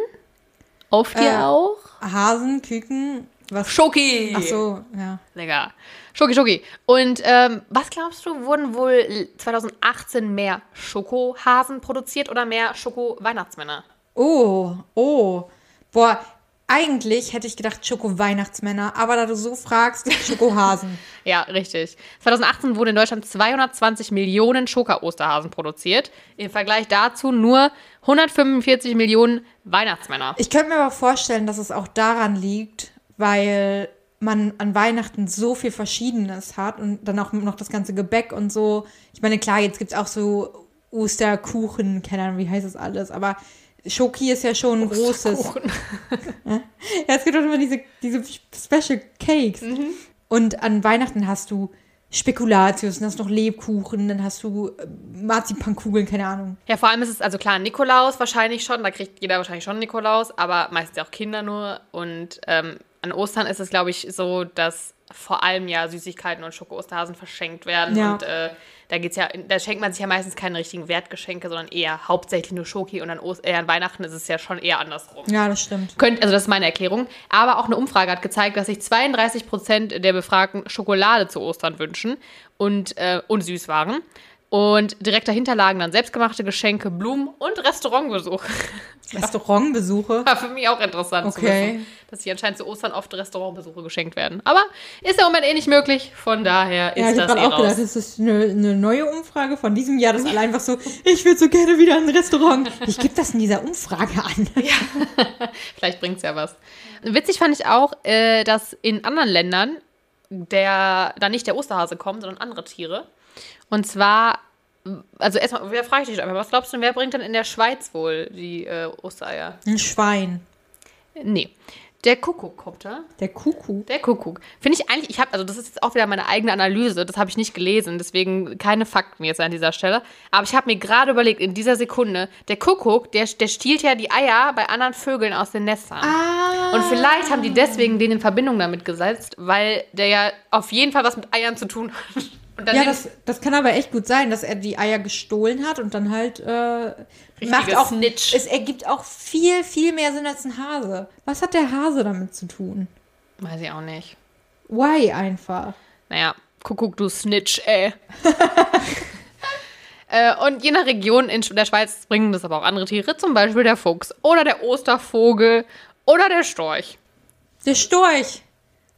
oft Äh, ja auch Hasen, Küken, was? Schoki. Ach so, ja. Lecker. Schoki, Schoki. Und ähm, was glaubst du, wurden wohl 2018 mehr Schokohasen produziert oder mehr Schoko-Weihnachtsmänner? Oh, oh. Boah, eigentlich hätte ich gedacht Schoko-Weihnachtsmänner, aber da du so fragst, Schokohasen. Ja, richtig. 2018 wurden in Deutschland 220 Millionen Schoka-Osterhasen produziert. Im Vergleich dazu nur 145 Millionen Weihnachtsmänner. Ich könnte mir aber vorstellen, dass es auch daran liegt, weil man an Weihnachten so viel Verschiedenes hat und dann auch noch das ganze Gebäck und so. Ich meine, klar, jetzt gibt es auch so Osterkuchen, keine Ahnung, wie heißt das alles, aber Schoki ist ja schon ein großes. Kuchen. Ja, es gibt auch immer diese, diese Special Cakes. Und an Weihnachten hast du Spekulatius, dann hast du noch Lebkuchen, dann hast du äh, Marzipankugeln, keine Ahnung. Ja, vor allem ist es also klar, Nikolaus wahrscheinlich schon, da kriegt jeder wahrscheinlich schon Nikolaus, aber meistens ja auch Kinder nur. Und ähm, an Ostern ist es, glaube ich, so, dass vor allem ja Süßigkeiten und Schoko-Osterhasen verschenkt werden. Ja. Und äh, da geht's ja, da schenkt man sich ja meistens keine richtigen Wertgeschenke, sondern eher hauptsächlich nur Schoki und an, Ost äh, an Weihnachten ist es ja schon eher andersrum. Ja, das stimmt. Könnt, also das ist meine Erklärung. Aber auch eine Umfrage hat gezeigt, dass sich 32 Prozent der Befragten Schokolade zu Ostern wünschen und, äh, und Süßwaren. Und direkt dahinter lagen dann selbstgemachte Geschenke, Blumen und Restaurantbesuch. Restaurantbesuche. War für mich auch interessant zu Okay. wissen, dass hier anscheinend zu Ostern oft Restaurantbesuche geschenkt werden. Aber ist ja im Moment eh nicht möglich, von daher Ja, ist ich habe das eh auch gedacht, raus. das ist eine, eine neue Umfrage von diesem Jahr, das alle einfach so, ich würde so gerne wieder in ein Restaurant. Ich gebe das in dieser Umfrage an. Vielleicht bringt's ja was. Witzig fand ich auch, äh, dass in anderen Ländern der da nicht der Osterhase kommt, sondern andere Tiere. Und zwar, also erstmal, wer frage ich dich einfach, was glaubst du, wer bringt denn in der Schweiz wohl die äh, Ostereier? Ein Schwein. Nee. Der Kuckuck kommt da. Der Kuckuck. Der Kuckuck. Finde ich eigentlich, ich habe, also das ist jetzt auch wieder meine eigene Analyse, das habe ich nicht gelesen, deswegen keine Fakten jetzt an dieser Stelle. Aber ich habe mir gerade überlegt, in dieser Sekunde, der Kuckuck, der, der stiehlt ja die Eier bei anderen Vögeln aus den Nestern. Ah. Und vielleicht haben die deswegen den in Verbindung damit gesetzt, weil der ja auf jeden Fall was mit Eiern zu tun hat. Ja, das, das kann aber echt gut sein, dass er die Eier gestohlen hat und dann halt äh, macht auch Snitch. Es ergibt auch viel, viel mehr Sinn als ein Hase. Was hat der Hase damit zu tun? Weiß ich auch nicht. Why einfach? Naja, Kuckuck, du Snitch, ey. äh, und je nach Region in der Schweiz bringen das aber auch andere Tiere, zum Beispiel der Fuchs oder der Ostervogel oder der Storch. Der Storch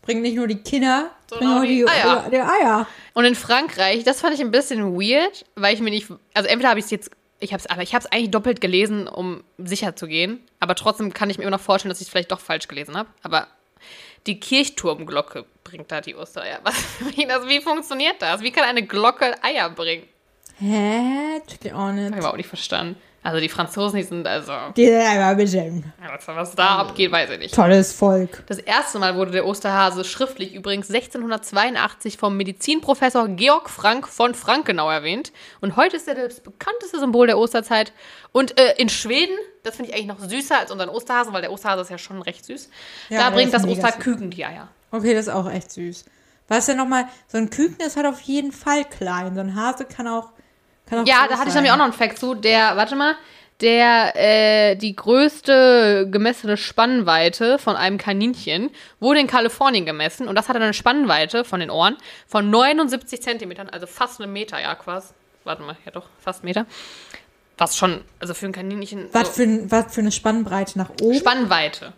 bringt nicht nur die Kinder, Sondern auch die Eier. Eier. Die Eier. Und in Frankreich, das fand ich ein bisschen weird, weil ich mir nicht, also entweder habe ich es jetzt, ich habe es, aber ich habe es eigentlich doppelt gelesen, um sicher zu gehen, aber trotzdem kann ich mir immer noch vorstellen, dass ich es vielleicht doch falsch gelesen habe. Aber die Kirchturmglocke bringt da die Ostereier. Was, wie, das, wie funktioniert das? Wie kann eine Glocke Eier bringen? Hä? Check it auch Hab nicht. ich überhaupt nicht verstanden. Also die Franzosen, die sind also, Die sind einfach ein bisschen was, was da abgeht, weiß ich nicht. tolles Volk. Das erste Mal wurde der Osterhase schriftlich übrigens 1682 vom Medizinprofessor Georg Frank von Frankenau erwähnt. Und heute ist er das bekannteste Symbol der Osterzeit. Und äh, in Schweden, das finde ich eigentlich noch süßer als unseren Osterhasen, weil der Osterhase ist ja schon recht süß. Ja, da bringt das Osterküken die Eier. Okay, das ist auch echt süß. Was denn nochmal, so ein Küken ist halt auf jeden Fall klein. So ein Hase kann auch. Kann auch Ja, da hatte ich nämlich auch noch einen Fact zu. Der, warte mal, der, äh, die größte gemessene Spannweite von einem Kaninchen wurde in Kalifornien gemessen und das hatte eine Spannweite von den Ohren von 79 Zentimetern, also fast eine Meter, ja, quasi. Warte mal, ja doch, fast einen Meter. Was schon, also für ein Kaninchen. Was, so- für, was für eine Spannbreite nach oben? Spannweite.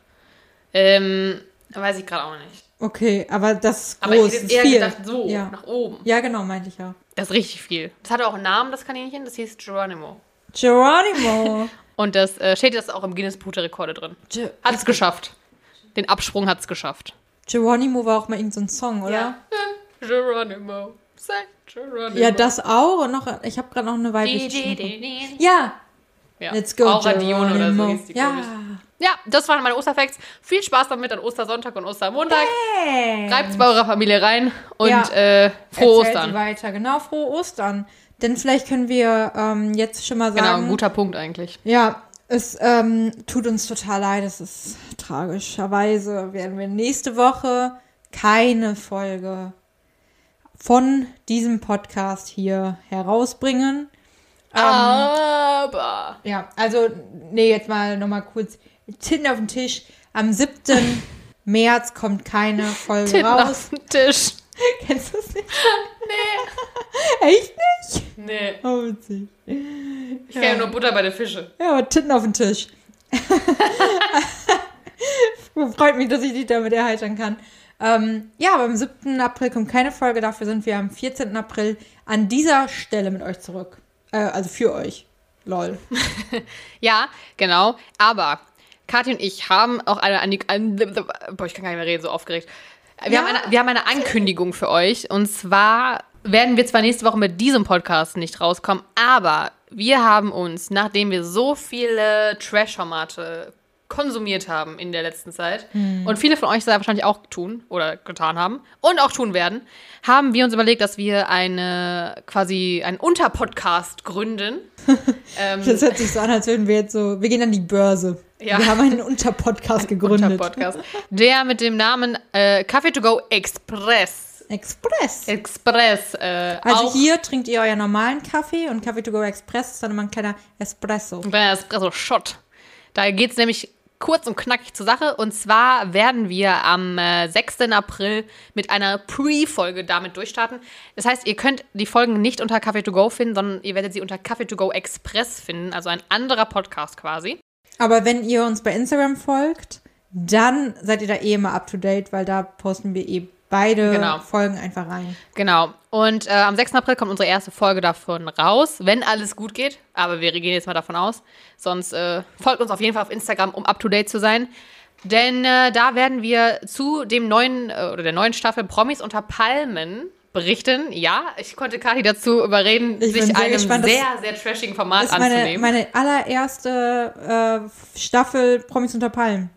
Ähm, weiß ich gerade auch nicht. Okay, aber das ist Aber groß. ich hätte eher viel. gedacht, so, Ja. nach oben. ja, genau, meinte ich ja. Das ist richtig viel. Das hatte auch einen Namen, das Kaninchen, das hieß Geronimo. Geronimo. Und das äh, steht jetzt auch im Guinness Buch der Rekorde drin. Ge Hat es geschafft. Den Absprung hat es geschafft. Geronimo war auch mal irgendein so ein Song, oder? Ja. Geronimo. Say Geronimo. Ja, das auch. Und noch, ich habe gerade noch eine weibliche. Ja, Ja. let's go, Aura Dione oder so Geronimo. hieß die, glaub ja. ich. Ja, das waren meine Osterfacts. Viel Spaß damit an Ostersonntag und Ostermontag. Hey. Reibt's bei eurer Familie rein und Ja. äh, frohe Erzählt Ostern. weiter. Genau, frohe Ostern. Denn vielleicht können wir ähm, jetzt schon mal Genau, sagen. ein guter Punkt eigentlich. Ja, es ähm, tut uns total leid. Es ist tragischerweise werden wir nächste Woche keine Folge von diesem Podcast hier herausbringen. Ähm, Aber. Ja, also, nee, jetzt mal nochmal kurz Titten auf den Tisch. Am 7. März kommt keine Folge Titten raus. auf den Tisch. Kennst du es nicht? Nee. Echt nicht? Nee. Oh, witzig. Ich kenne ja nur Butter bei den Fische. Ja, aber Titten auf den Tisch. Freut mich, dass ich dich damit erheitern kann. Ähm, ja, aber am 7. April kommt keine Folge. Dafür sind wir am 14. April an dieser Stelle mit euch zurück. Äh, also für euch. Lol. Ja, genau. Aber Kathi und ich haben auch eine, eine, eine boah, ich kann gar nicht mehr reden, so aufgeregt. Wir, Ja. haben eine, wir haben eine Ankündigung für euch. Und zwar werden wir zwar nächste Woche mit diesem Podcast nicht rauskommen, aber wir haben uns, nachdem wir so viele Trash-Formate konsumiert haben in der letzten Zeit und viele von euch das wahrscheinlich auch tun oder getan haben und auch tun werden, haben wir uns überlegt, dass wir eine quasi einen Unterpodcast gründen. ähm, Das hört sich so an, als würden wir jetzt so, wir gehen an die Börse. Ja. Wir haben einen Unterpodcast gegründet. Unterpodcast, der mit dem Namen äh, Kaffee to go Express Express. Express äh, Also hier trinkt ihr euren normalen Kaffee und Kaffee to go Express ist dann immer ein kleiner Espresso. ein kleiner Espresso-Shot. Da geht es nämlich kurz und knackig zur Sache. Und zwar werden wir am äh, 6. April mit einer Pre-Folge damit durchstarten. Das heißt, ihr könnt die Folgen nicht unter Kaffee to go finden, sondern ihr werdet sie unter Kaffee to go Express finden, also ein anderer Podcast quasi. Aber wenn ihr uns bei Instagram folgt, dann seid ihr da eh immer up to date, weil da posten wir eh beide Genau. Folgen einfach rein. Genau. Und äh, am 6. April kommt unsere erste Folge davon raus, wenn alles gut geht. Aber wir gehen jetzt mal davon aus. Sonst äh, folgt uns auf jeden Fall auf Instagram, um up to date zu sein. Denn äh, da werden wir zu dem neuen äh, oder der neuen Staffel Promis unter Palmen berichten. Ja, ich konnte Kathi dazu überreden, Ich sich sehr einem gespannt. Sehr, sehr trashigen Format Das ist meine, anzunehmen. meine allererste äh, Staffel Promis unter Palmen.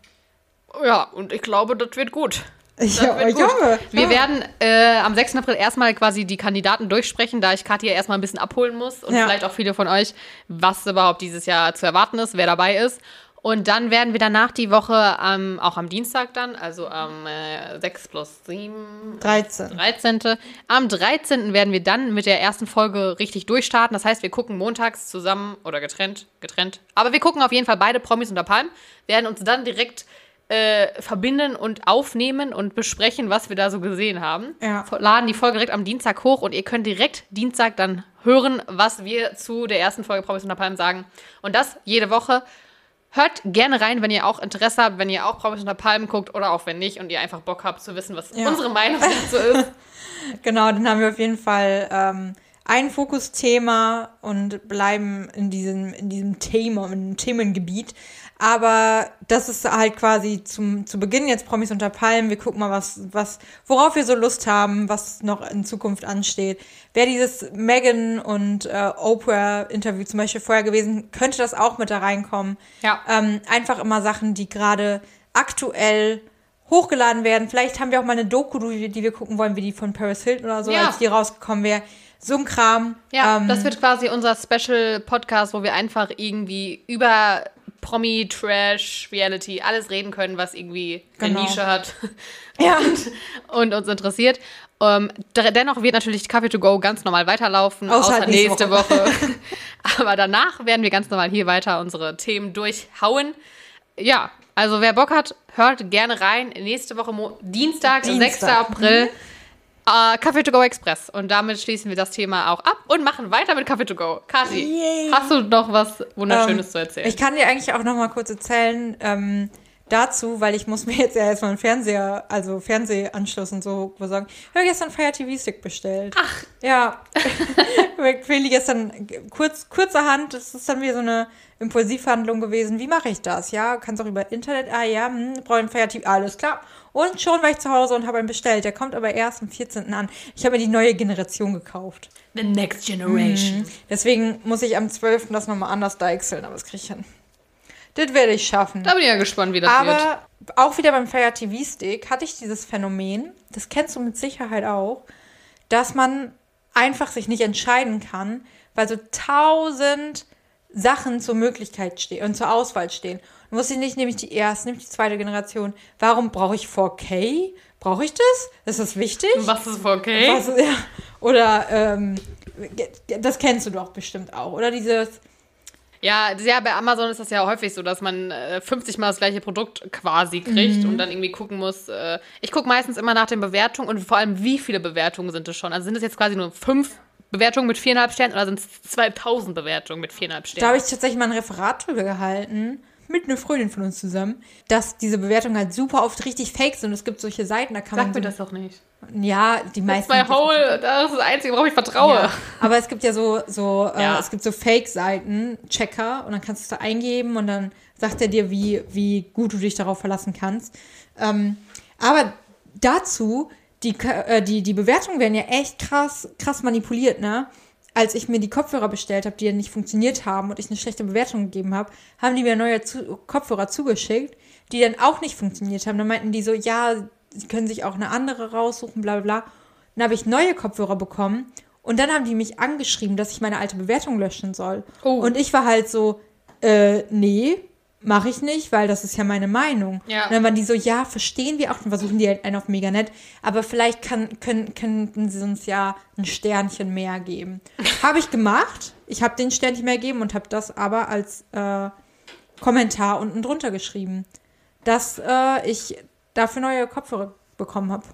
ja, und ich glaube, das wird gut. Wird ich hoffe. Wir ja. werden äh, am 6. April erstmal quasi die Kandidaten durchsprechen, da ich Katja erstmal ein bisschen abholen muss und Ja. vielleicht auch viele von euch, was überhaupt dieses Jahr zu erwarten ist, wer dabei ist. Und dann werden wir danach die Woche, ähm, auch am Dienstag dann, also am äh, 6 plus 7, 13. 13. Am 13. werden wir dann mit der ersten Folge richtig durchstarten. Das heißt, wir gucken montags zusammen oder getrennt, getrennt. Aber wir gucken auf jeden Fall beide Promis unter Palm, werden uns dann direkt äh, verbinden und aufnehmen und besprechen, was wir da so gesehen haben. Ja. Laden die Folge direkt am Dienstag hoch und ihr könnt direkt Dienstag dann hören, was wir zu der ersten Folge Promis unter Palm sagen. Und das jede Woche. Hört gerne rein, wenn ihr auch Interesse habt, wenn ihr auch Promis unter Palmen guckt oder auch wenn nicht und ihr einfach Bock habt zu wissen, was Ja. unsere Meinung dazu ist. Genau, dann haben wir auf jeden Fall ähm, ein Fokusthema und bleiben in diesem, in diesem Thema, in dem Themengebiet. Aber das ist halt quasi zum, zu Beginn jetzt Promis unter Palmen. Wir gucken mal, was, was, worauf wir so Lust haben, was noch in Zukunft ansteht. Wäre dieses Megan und äh, Oprah-Interview zum Beispiel vorher gewesen, könnte das auch mit da reinkommen. Ja. Ähm, einfach immer Sachen, die gerade aktuell hochgeladen werden. Vielleicht haben wir auch mal eine Doku, die wir gucken wollen, wie die von Paris Hilton oder so, Ja. als die rausgekommen wäre. So ein Kram. Ja, ähm, das wird quasi unser Special-Podcast, wo wir einfach irgendwie über Promi, Trash, Reality, alles reden können, was irgendwie eine Genau. Nische hat ja. und uns interessiert. Ähm, der- dennoch wird natürlich Kaffee to go ganz normal weiterlaufen, Außer außer, nächste nächste Woche. Aber danach werden wir ganz normal hier weiter unsere Themen durchhauen. Ja, also wer Bock hat, hört gerne rein. Nächste Woche Mo Dienstag, 6. Dienstag. April. Äh, Kaffee to go Express. Und damit schließen wir das Thema auch ab und machen weiter mit Kaffee to go. Kathi, hast du noch was Wunderschönes Ähm, zu erzählen? Ich kann dir eigentlich auch noch mal kurz erzählen ähm, dazu, weil ich muss mir jetzt ja erstmal einen Fernseher, also Fernsehanschluss und so besorgen. Ich habe gestern Fire TV Stick bestellt. Ach. Ja. Quilly gestern kurz, kurzerhand, das ist dann wieder so eine Impulsivhandlung gewesen. Wie mache ich das? Ja, kannst auch über Internet. Ah ja, hm, brauche einen Fire TV. Alles klar. Und schon war ich zu Hause und habe einen bestellt. Der kommt aber erst am 14. an. Ich habe mir die neue Generation gekauft. The Next Generation. Deswegen muss ich am 12. das nochmal anders deichseln, aber das kriege ich hin. Das werde ich schaffen. Da bin ich ja gespannt, wie das wird. Aber auch wieder beim Fire TV Stick hatte ich dieses Phänomen, das kennst du mit Sicherheit auch, dass man einfach sich nicht entscheiden kann, weil so tausend Sachen zur Möglichkeit stehen und zur Auswahl stehen. Du musst ich nicht, nämlich die erste, nämlich die zweite Generation. Warum brauche ich 4K? Brauche ich das? Ist das wichtig? Was ist okay? Was, ja. Oder ähm, das kennst du doch bestimmt auch. Oder dieses, Ja, ja, bei Amazon ist das ja häufig so, dass man äh, 50 Mal das gleiche Produkt quasi kriegt Mhm. und dann irgendwie gucken muss. Äh, ich gucke meistens immer nach den Bewertungen und vor allem, wie viele Bewertungen sind es schon? Also sind es jetzt quasi nur fünf Bewertungen mit viereinhalb Sternen oder sind es 2000 Bewertungen mit viereinhalb Da Sternen? habe ich tatsächlich mal ein Referat drüber gehalten, mit einer Freundin von uns zusammen, dass diese Bewertungen halt super oft richtig fake sind. Es gibt solche Seiten, da kann Sag man. mir so, das doch nicht. Ja, die meisten. My whole, das ist das Einzige, worauf ich vertraue. Ja. Aber es gibt ja so, so äh, Ja. es gibt so Fake-Seiten, Checker, und dann kannst du es da eingeben und dann sagt er dir, wie, wie gut du dich darauf verlassen kannst. Ähm, aber dazu, die, äh, die, die Bewertungen werden ja echt krass, krass manipuliert, ne? Als ich mir die Kopfhörer bestellt habe, die ja nicht funktioniert haben und ich eine schlechte Bewertung gegeben habe, haben die mir neue zu Kopfhörer zugeschickt, die dann auch nicht funktioniert haben. Dann meinten die so, ja, sie können sich auch eine andere raussuchen, bla bla bla. Dann habe ich neue Kopfhörer bekommen und dann haben die mich angeschrieben, dass ich meine alte Bewertung löschen soll. Oh. Und ich war halt so, äh, nee, mache ich nicht, weil das ist ja meine Meinung. Ja. Und dann waren die so, ja, verstehen wir auch, dann versuchen die halt einen auf mega nett, aber vielleicht kann, können, könnten sie uns ja ein Sternchen mehr geben. habe ich gemacht. Ich habe den Sternchen mehr gegeben und habe das aber als äh, Kommentar unten drunter geschrieben, dass äh, ich dafür neue Kopfhörer bekommen habe.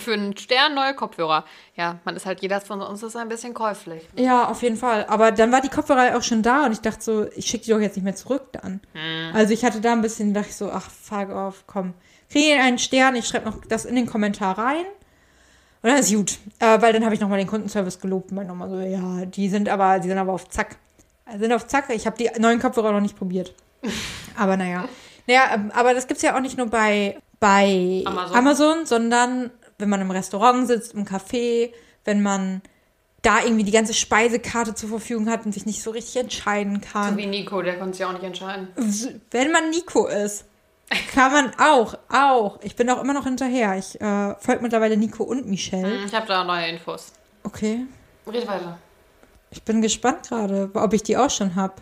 Für einen Stern neue Kopfhörer. Ja, man ist halt, jeder von uns ist ein bisschen käuflich. Ja, auf jeden Fall. Aber dann war die Kopfhörer auch schon da und ich dachte so, ich schicke die doch jetzt nicht mehr zurück dann. Also ich hatte da ein bisschen, dachte ich so, ach, fuck off, komm. Kriege einen Stern, ich schreibe noch das in den Kommentar rein. Und dann ist gut. Äh, weil dann habe ich nochmal den Kundenservice gelobt und meinte nochmal so, ja, die sind aber, die sind aber auf Zack. Sind auf Zack. Ich habe die neuen Kopfhörer noch nicht probiert. aber naja. Naja, ähm, aber das gibt's ja auch nicht nur bei, bei Amazon. Amazon, sondern wenn man im Restaurant sitzt, im Café, wenn man da irgendwie die ganze Speisekarte zur Verfügung hat und sich nicht so richtig entscheiden kann. So wie Nico, der konnte sich auch nicht entscheiden. Wenn man Nico ist, kann man auch, auch. Ich bin auch immer noch hinterher. Ich äh, folge mittlerweile Nico und Michelle. Ich habe da neue Infos. Okay. Red weiter. Ich bin gespannt gerade, ob ich die auch schon habe.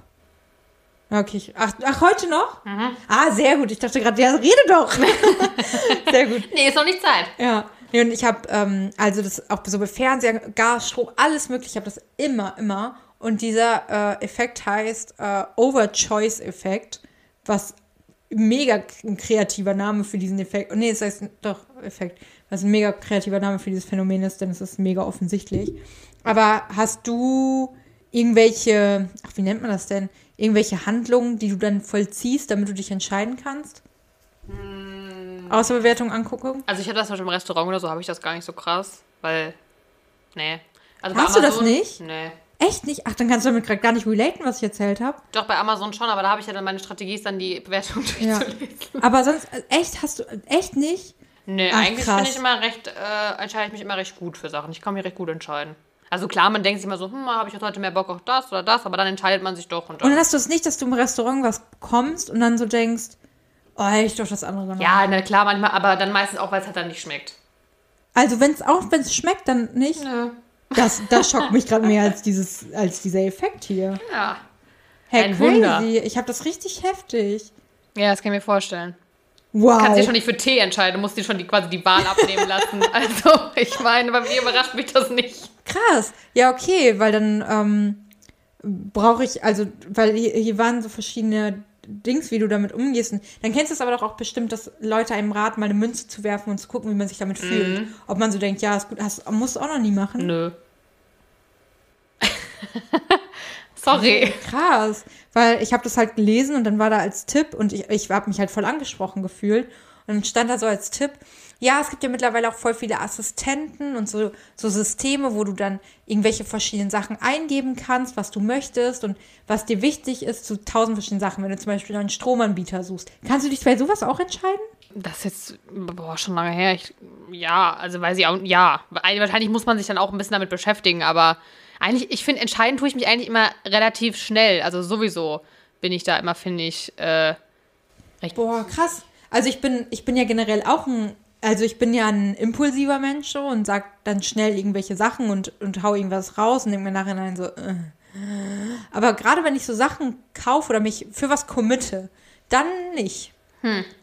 Okay. Ach, ach, heute noch? Ah, sehr gut. Ich dachte gerade, ja, rede doch. sehr gut. Nee, ist noch nicht Zeit. Ja. Nee, und ich habe, ähm, also das auch so bei Fernseher, Gas, Strom, alles mögliche. Ich habe das immer, immer. Und dieser äh, Effekt heißt äh, Overchoice-Effekt, was mega ein kreativer Name für diesen Effekt. Nee, es heißt doch Effekt, was ein mega kreativer Name für dieses Phänomen ist, denn es ist mega offensichtlich. Aber hast du irgendwelche, ach, wie nennt man das denn? Irgendwelche Handlungen, die du dann vollziehst, damit du dich entscheiden kannst? Außer Bewertung angucken? Also ich hatte das zum Beispiel im Restaurant oder so, habe ich das gar nicht so krass, weil, nee. Also Hast du das nicht? Nee. Echt nicht? Ach, dann kannst du damit gerade gar nicht relaten, was ich erzählt habe. Doch, bei Amazon schon, aber da habe ich ja dann meine Strategie, ist dann die Bewertung Ja. durchzulesen. Aber sonst, äh, echt, hast du, echt nicht? Nee, Ach, eigentlich bin ich immer recht, äh, entscheide ich mich immer recht gut für Sachen. Ich kann mich recht gut entscheiden. Also klar, man denkt sich immer so, hm, habe ich heute mehr Bock auf das oder das, aber dann entscheidet man sich doch und Und dann hast du es nicht, dass du im Restaurant was bekommst und dann so denkst, oh, hätte ich doch das andere genommen. Ja, na klar, manchmal, aber dann meistens auch, weil es halt dann nicht schmeckt. Also wenn es auch, wenn es schmeckt, dann nicht. Nö. Das, das schockt mich gerade mehr als dieses, als dieser Effekt hier. Ja. Hey, Ein crazy. Wunder. Ich habe das richtig heftig. Ja, das kann ich mir vorstellen. Wow. Du kannst dich schon nicht für Tee entscheiden, du musst dir schon die, quasi die Wahl abnehmen lassen. Also, ich meine, bei mir überrascht mich das nicht. Krass. Ja, okay, weil dann ähm, brauche ich, also, weil hier, hier waren so verschiedene Dings, wie du damit umgehst. Und dann kennst du es aber doch auch bestimmt, dass Leute einem raten, mal eine Münze zu werfen und zu gucken, wie man sich damit fühlt. Mhm. Ob man so denkt, ja, ist gut, hast, musst du auch noch nie machen. Nö. Sorry. Krass, weil ich habe das halt gelesen und dann war da als Tipp und ich, ich habe mich halt voll angesprochen gefühlt und dann stand da so als Tipp, ja, es gibt ja mittlerweile auch voll viele Assistenten und so, so Systeme, wo du dann irgendwelche verschiedenen Sachen eingeben kannst, was du möchtest und was dir wichtig ist zu tausend verschiedenen Sachen. Wenn du zum Beispiel einen Stromanbieter suchst, kannst du dich bei sowas auch entscheiden? Das ist jetzt, boah, schon lange her. Ich, ja, also weiß ich auch, ja. Wahrscheinlich muss man sich dann auch ein bisschen damit beschäftigen, aber eigentlich, ich finde, entscheiden tue ich mich eigentlich immer relativ schnell. Also sowieso bin ich da immer, finde ich, äh, Boah, krass. Also ich bin, ich bin ja generell auch ein, also ich bin ja ein impulsiver Mensch so und sag dann schnell irgendwelche Sachen und, und hau irgendwas raus und denk mir nachhinein so, äh. Aber gerade wenn ich so Sachen kaufe oder mich für was committe, dann nicht.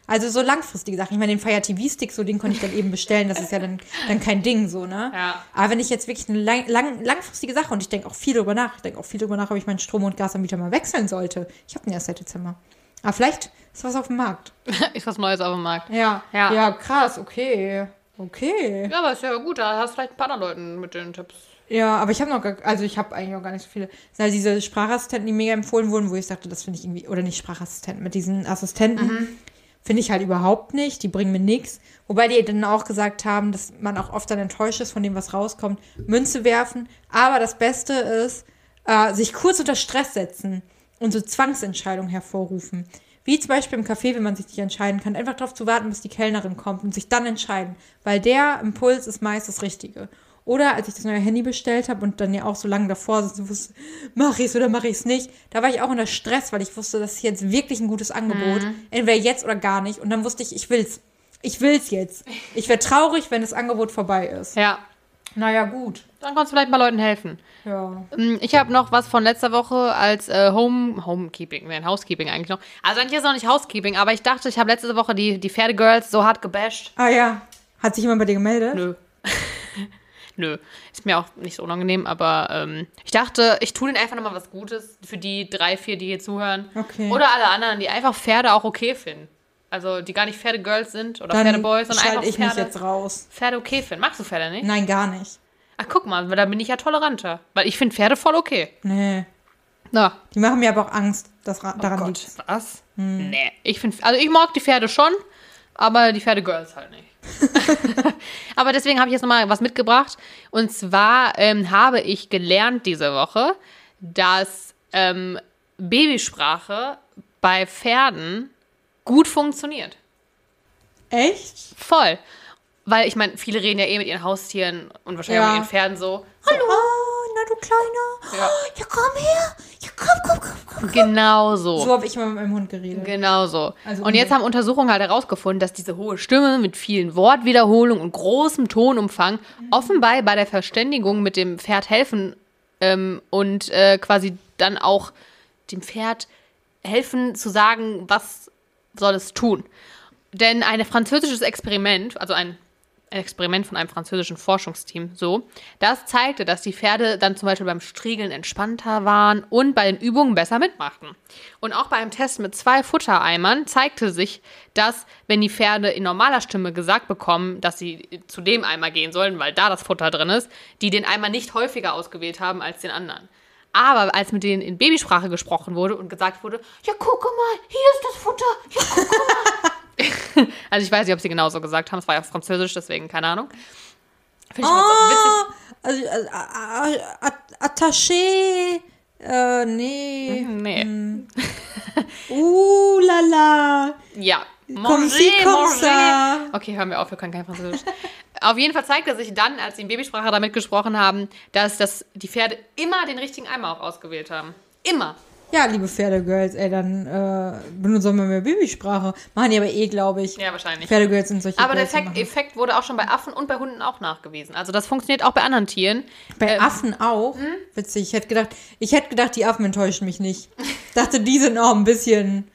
Also so langfristige Sachen. Ich meine, den Fire TV-Stick, so den konnte ich dann eben bestellen. Das ist ja dann, dann kein Ding so, ne? Ja. Aber wenn ich jetzt wirklich eine lang, lang, langfristige Sache und ich denke auch viel drüber nach, ich denke auch viel drüber nach, ob ich meinen Strom- und Gasanbieter mal wechseln sollte. Ich habe den erst seit Dezember. Aber vielleicht ist was auf dem Markt. ist was Neues auf dem Markt. Ja. Ja. Ja, krass, okay. Okay. Ja, aber ist ja gut, da hast du vielleicht ein paar anderen Leuten mit den Tipps. Ja, aber ich habe noch gar, also ich habe eigentlich auch gar nicht so viele. Halt diese Sprachassistenten, die mega empfohlen wurden, wo ich sagte, das finde ich irgendwie, oder nicht Sprachassistenten, mit diesen Assistenten finde ich halt überhaupt nicht, die bringen mir nichts. Wobei die dann auch gesagt haben, dass man auch oft dann enttäuscht ist von dem, was rauskommt, Münze werfen. Aber das Beste ist, äh, sich kurz unter Stress setzen und so Zwangsentscheidungen hervorrufen. Wie zum Beispiel im Café, wenn man sich nicht entscheiden kann, einfach darauf zu warten, bis die Kellnerin kommt und sich dann entscheiden. Weil der Impuls ist meist das Richtige. Oder als ich das neue Handy bestellt habe und dann ja auch so lange davor so wusste, mache ich es oder mache ich es nicht, da war ich auch unter Stress, weil ich wusste, das ist jetzt wirklich ein gutes Angebot. Mhm. Entweder jetzt oder gar nicht. Und dann wusste ich, ich will's. Ich will's jetzt. Ich wäre traurig, wenn das Angebot vorbei ist. Ja. Naja, gut. Dann kannst du vielleicht mal Leuten helfen. Ja. Mm, Ich habe noch was von letzter Woche als äh, Home, Homekeeping, nein, Housekeeping eigentlich noch. Also eigentlich ist es noch nicht Housekeeping, aber ich dachte, ich habe letzte Woche die, die Pferdegirls so hart gebasht. Ah ja. Hat sich jemand bei dir gemeldet? Nö. Nö. Ist mir auch nicht so unangenehm, aber ähm, ich dachte, ich tue denen einfach nochmal was Gutes für die drei, vier, die hier zuhören. Okay. Oder alle anderen, die einfach Pferde auch okay finden. Also die gar nicht Pferdegirls sind oder Dann Pferdeboys, sondern einfach schalte ich Pferde, mich jetzt raus. Pferde okay finden. Magst du Pferde nicht? Nein, gar nicht. Ach, guck mal, da bin ich ja toleranter. Weil ich finde Pferde voll okay. Nee. Na, Die machen mir aber auch Angst, dass ra- daran Gott, liegt. was? Nee, ich finde, also ich mag die Pferde schon, aber die Pferdegirls halt nicht. aber deswegen habe ich jetzt nochmal was mitgebracht. Und zwar ähm, habe ich gelernt diese Woche, dass ähm, Babysprache bei Pferden gut funktioniert. Echt? Voll. Weil ich meine, viele reden ja eh mit ihren Haustieren und wahrscheinlich Ja. auch mit ihren Pferden so. Hallo. Oh, na du Kleiner. Ja. Oh, ja, komm her. Komm, komm, komm, komm. Genau so. So habe ich immer mit meinem Hund geredet. Genau so. Also und jetzt haben Untersuchungen halt herausgefunden, dass diese hohe Stimme mit vielen Wortwiederholungen und großem Tonumfang offenbar bei der Verständigung mit dem Pferd helfen ähm, und äh, quasi dann auch dem Pferd helfen zu sagen, was soll es tun. Denn ein französisches Experiment, also ein Experiment von einem französischen Forschungsteam, so, das zeigte, dass die Pferde dann zum Beispiel beim Striegeln entspannter waren und bei den Übungen besser mitmachten. Und auch bei einem Test mit zwei Futtereimern zeigte sich, dass, wenn die Pferde in normaler Stimme gesagt bekommen, dass sie zu dem Eimer gehen sollen, weil da das Futter drin ist, die den Eimer nicht häufiger ausgewählt haben als den anderen. Aber als mit denen in Babysprache gesprochen wurde und gesagt wurde, ja, guck mal, hier ist das Futter, ja, guck mal. also ich weiß nicht, ob sie genauso gesagt haben, es war ja auf Französisch, deswegen keine Ahnung. Finde ich mal so witzig. Ah, also, äh, Attaché. Äh, nee. Nee. Uh, la la. Ja. Comme ça. Okay, hören wir auf, wir können kein Französisch. auf jeden Fall zeigte sich dann, als sie in Babysprache damit gesprochen haben, dass das, die Pferde immer den richtigen Eimer auch ausgewählt haben. Immer. Ja, liebe Pferdegirls, ey, dann äh, benutzen wir mehr Babysprache. Machen die aber eh, glaube ich. Ja, wahrscheinlich. Pferdegirls sind solche Aber der Girls, die Effekt, Effekt wurde auch schon bei Affen und bei Hunden auch nachgewiesen. Also das funktioniert auch bei anderen Tieren. Bei ähm, Affen auch. Witzig. Ich hätte gedacht, ich hätte gedacht, die Affen enttäuschen mich nicht. Dachte, die sind auch ein bisschen.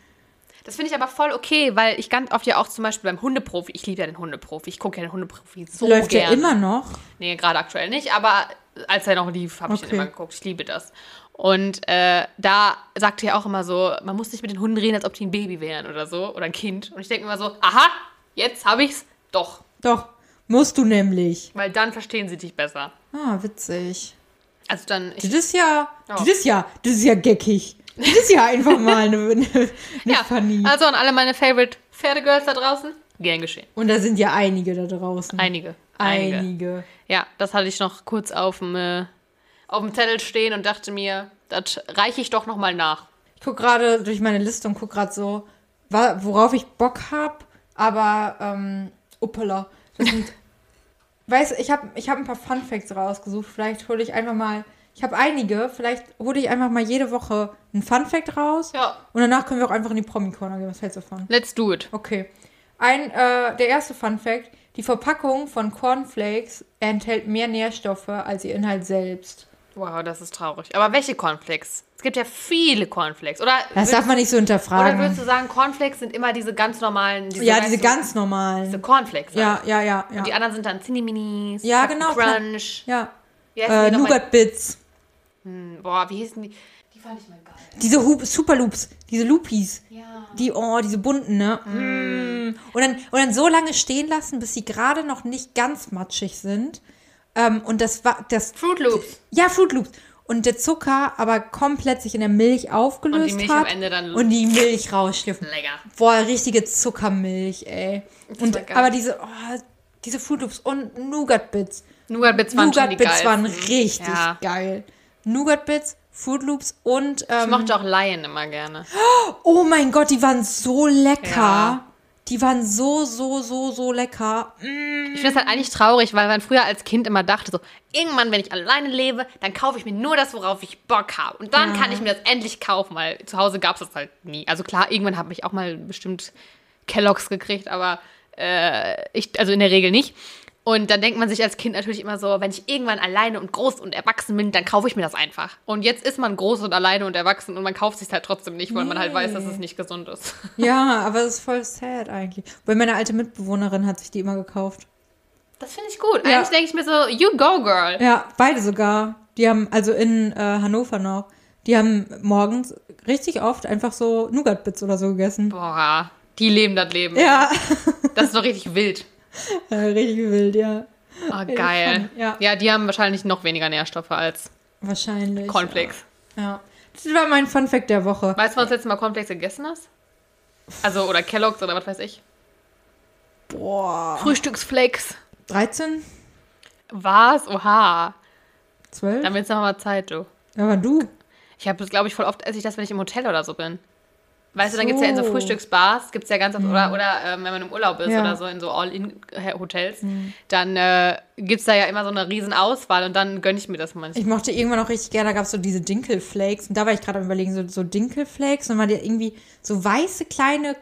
Das finde ich aber voll okay, weil ich ganz oft ja auch zum Beispiel beim Hundeprofi, ich liebe ja den Hundeprofi, ich gucke ja den Hundeprofi so läuft gerne. ja immer noch. Nee, gerade aktuell nicht, aber als er noch lief, habe ich Okay. den immer geguckt. Ich liebe das. Und äh, da sagte er auch immer so, man muss nicht mit den Hunden reden, als ob die ein Baby wären oder so, oder ein Kind. Und ich denke immer so, aha, jetzt habe ich's. Doch, Doch, musst du nämlich. weil dann verstehen sie dich besser. Ah, witzig. Also dann, Das ist ja, das ist ja, das ist ja geckig. Das ist ja einfach mal eine, eine, eine ja, Funny. also an alle meine Favorite Pferdegirls da draußen, gern geschehen. Und da sind ja einige da draußen. Einige. Einige. Einige. Ja, das hatte ich noch kurz auf dem, äh, auf dem Zettel stehen und dachte mir, das reiche ich doch noch mal nach. Ich gucke gerade durch meine Liste und gucke gerade so, worauf ich Bock habe, aber, ähm, uppala. Das sind, weißt du, ich habe ich hab ein paar Fun Facts rausgesucht. Vielleicht hole ich einfach mal, ich habe einige, vielleicht hole ich einfach mal jede Woche einen Fun Fact raus. Ja. Und danach können wir auch einfach in die Promi-Corner gehen. Was hältst du davon? Let's do it. Okay. Ein, äh, der erste Fun Fact: Die Verpackung von Cornflakes enthält mehr Nährstoffe als ihr Inhalt selbst. Wow, das ist traurig. Aber welche Cornflakes? Es gibt ja viele Cornflakes. Oder, Das darf man nicht so oder hinterfragen. würdest du sagen, Cornflakes sind immer diese ganz normalen, diese, ja, diese du, ganz normalen. diese Cornflakes. Ja, halt. ja, ja, ja. Die anderen sind dann Zinni-Minis, Ja, genau. Crunch. ja. Äh, die nochmal? Nougat Bits. Boah, wie hießen die? Die fand ich mal geil. Diese Hoop, Super Loops, diese Loopies. Ja. Die, oh, diese bunten, ne? Mm. Und, dann, und dann so lange stehen lassen, bis sie gerade noch nicht ganz matschig sind. Ähm, und das war, das, Fruit Loops. ja, Fruit Loops. Und der Zucker aber komplett sich in der Milch aufgelöst Und die Milch hat. am Ende dann- Und die Milch rausschliffen. Lecker. Boah, richtige Zuckermilch, ey. Und, aber diese, oh, diese Fruit Loops und Nougat Bits. Nougat Bits waren Nougat Bits waren richtig Ja. geil. Nougat Bits, Fruit Loops und, Ich ähm, mochte auch Lion immer gerne. oh mein Gott, die waren so lecker. Ja. Die waren so, so, so, so lecker. Ich finde es halt eigentlich traurig, weil man früher als Kind immer dachte, so, irgendwann, wenn ich alleine lebe, dann kaufe ich mir nur das, worauf ich Bock habe. Und dann Ja. kann ich mir das endlich kaufen, weil zu Hause gab es das halt nie. Also klar, irgendwann habe ich auch mal bestimmt Kelloggs gekriegt, aber äh, ich, also in der Regel nicht. Und dann denkt man sich als Kind natürlich immer so, wenn ich irgendwann alleine und groß und erwachsen bin, dann kaufe ich mir das einfach. Und jetzt ist man groß und alleine und erwachsen und man kauft sich halt trotzdem nicht, weil man halt weiß, dass es nicht gesund ist. Ja, aber das ist voll sad eigentlich. Weil meine alte Mitbewohnerin hat sich die immer gekauft. Das finde ich gut. Ja. Eigentlich denke ich mir so, you go, girl. Ja, beide sogar. Die haben, also in äh, Hannover noch, die haben morgens richtig oft einfach so Nougat-Bits oder so gegessen. Boah, die leben das Leben. Ja, Das ist doch richtig wild. äh, richtig wild, ja. Oh, geil. Ja. Ja, die haben wahrscheinlich noch weniger Nährstoffe als Wahrscheinlich. Cornflakes. Ja. Das war mein Fun Fact der Woche. Weißt du, wann du das letzte Mal Cornflakes gegessen hast? Also, oder Kellogg's oder was weiß ich. Boah. Frühstücksflakes. 13? Was? Oha. 12? Dann wird's noch mal Zeit, du. Ja, aber du. Ich habe das, glaube ich, voll oft esse ich das, wenn ich im Hotel oder so bin. Weißt du, dann gibt's ja in so. Frühstücksbars, gibt's ja ganz oft, oder, oder ähm, wenn man im Urlaub ist Ja. oder so, in so All-In-Hotels, dann äh, gibt's da ja immer so eine riesen Auswahl und dann gönne ich mir das manchmal. Ich mochte irgendwann auch richtig gerne, da gab es so diese Dinkelflakes. Und da war ich gerade am überlegen, so, so Dinkelflakes. Und waren die irgendwie so weiße kleine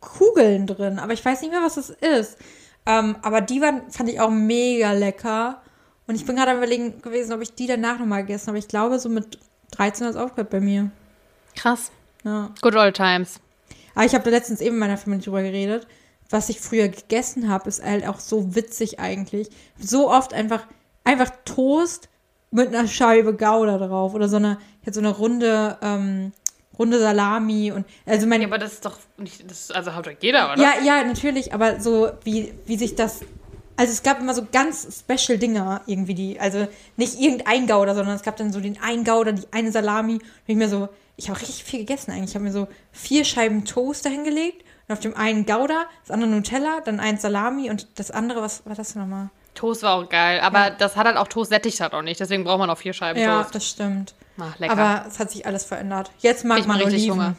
Kugeln drin. Aber ich weiß nicht mehr, was das ist. Ähm, aber die waren, fand ich auch mega lecker. Und ich bin gerade am überlegen gewesen, ob ich die danach nochmal gegessen habe. Ich glaube, so mit 13 hat es aufgehört bei mir. Krass. Ja. Good old times. Aber ich habe da letztens eben mit meiner Familie drüber geredet. Was ich früher gegessen habe, ist halt auch so witzig eigentlich. So oft einfach, einfach Toast mit einer Scheibe Gouda drauf oder so eine, hatte so eine runde, ähm, runde Salami und also mein Ja, aber das ist doch nicht, das, also hat doch jeder, oder? ja, ja, natürlich, aber so wie, wie sich das. Also es gab immer so ganz special Dinger irgendwie, die, also nicht irgendein Gouda, sondern es gab dann so den einen Gouda, die eine Salami. Und ich mir so, ich habe richtig viel gegessen eigentlich. Ich habe mir so vier Scheiben Toast dahingelegt und auf dem einen Gouda, das andere Nutella, dann ein Salami und das andere, was war das nochmal? Toast war auch geil, aber das hat halt auch Toast sättigt halt auch nicht, deswegen braucht man auch vier Scheiben Ja, Toast. das stimmt. Ach, lecker. Aber es hat sich alles verändert. Jetzt mag ich man richtig Oliven. Hunger.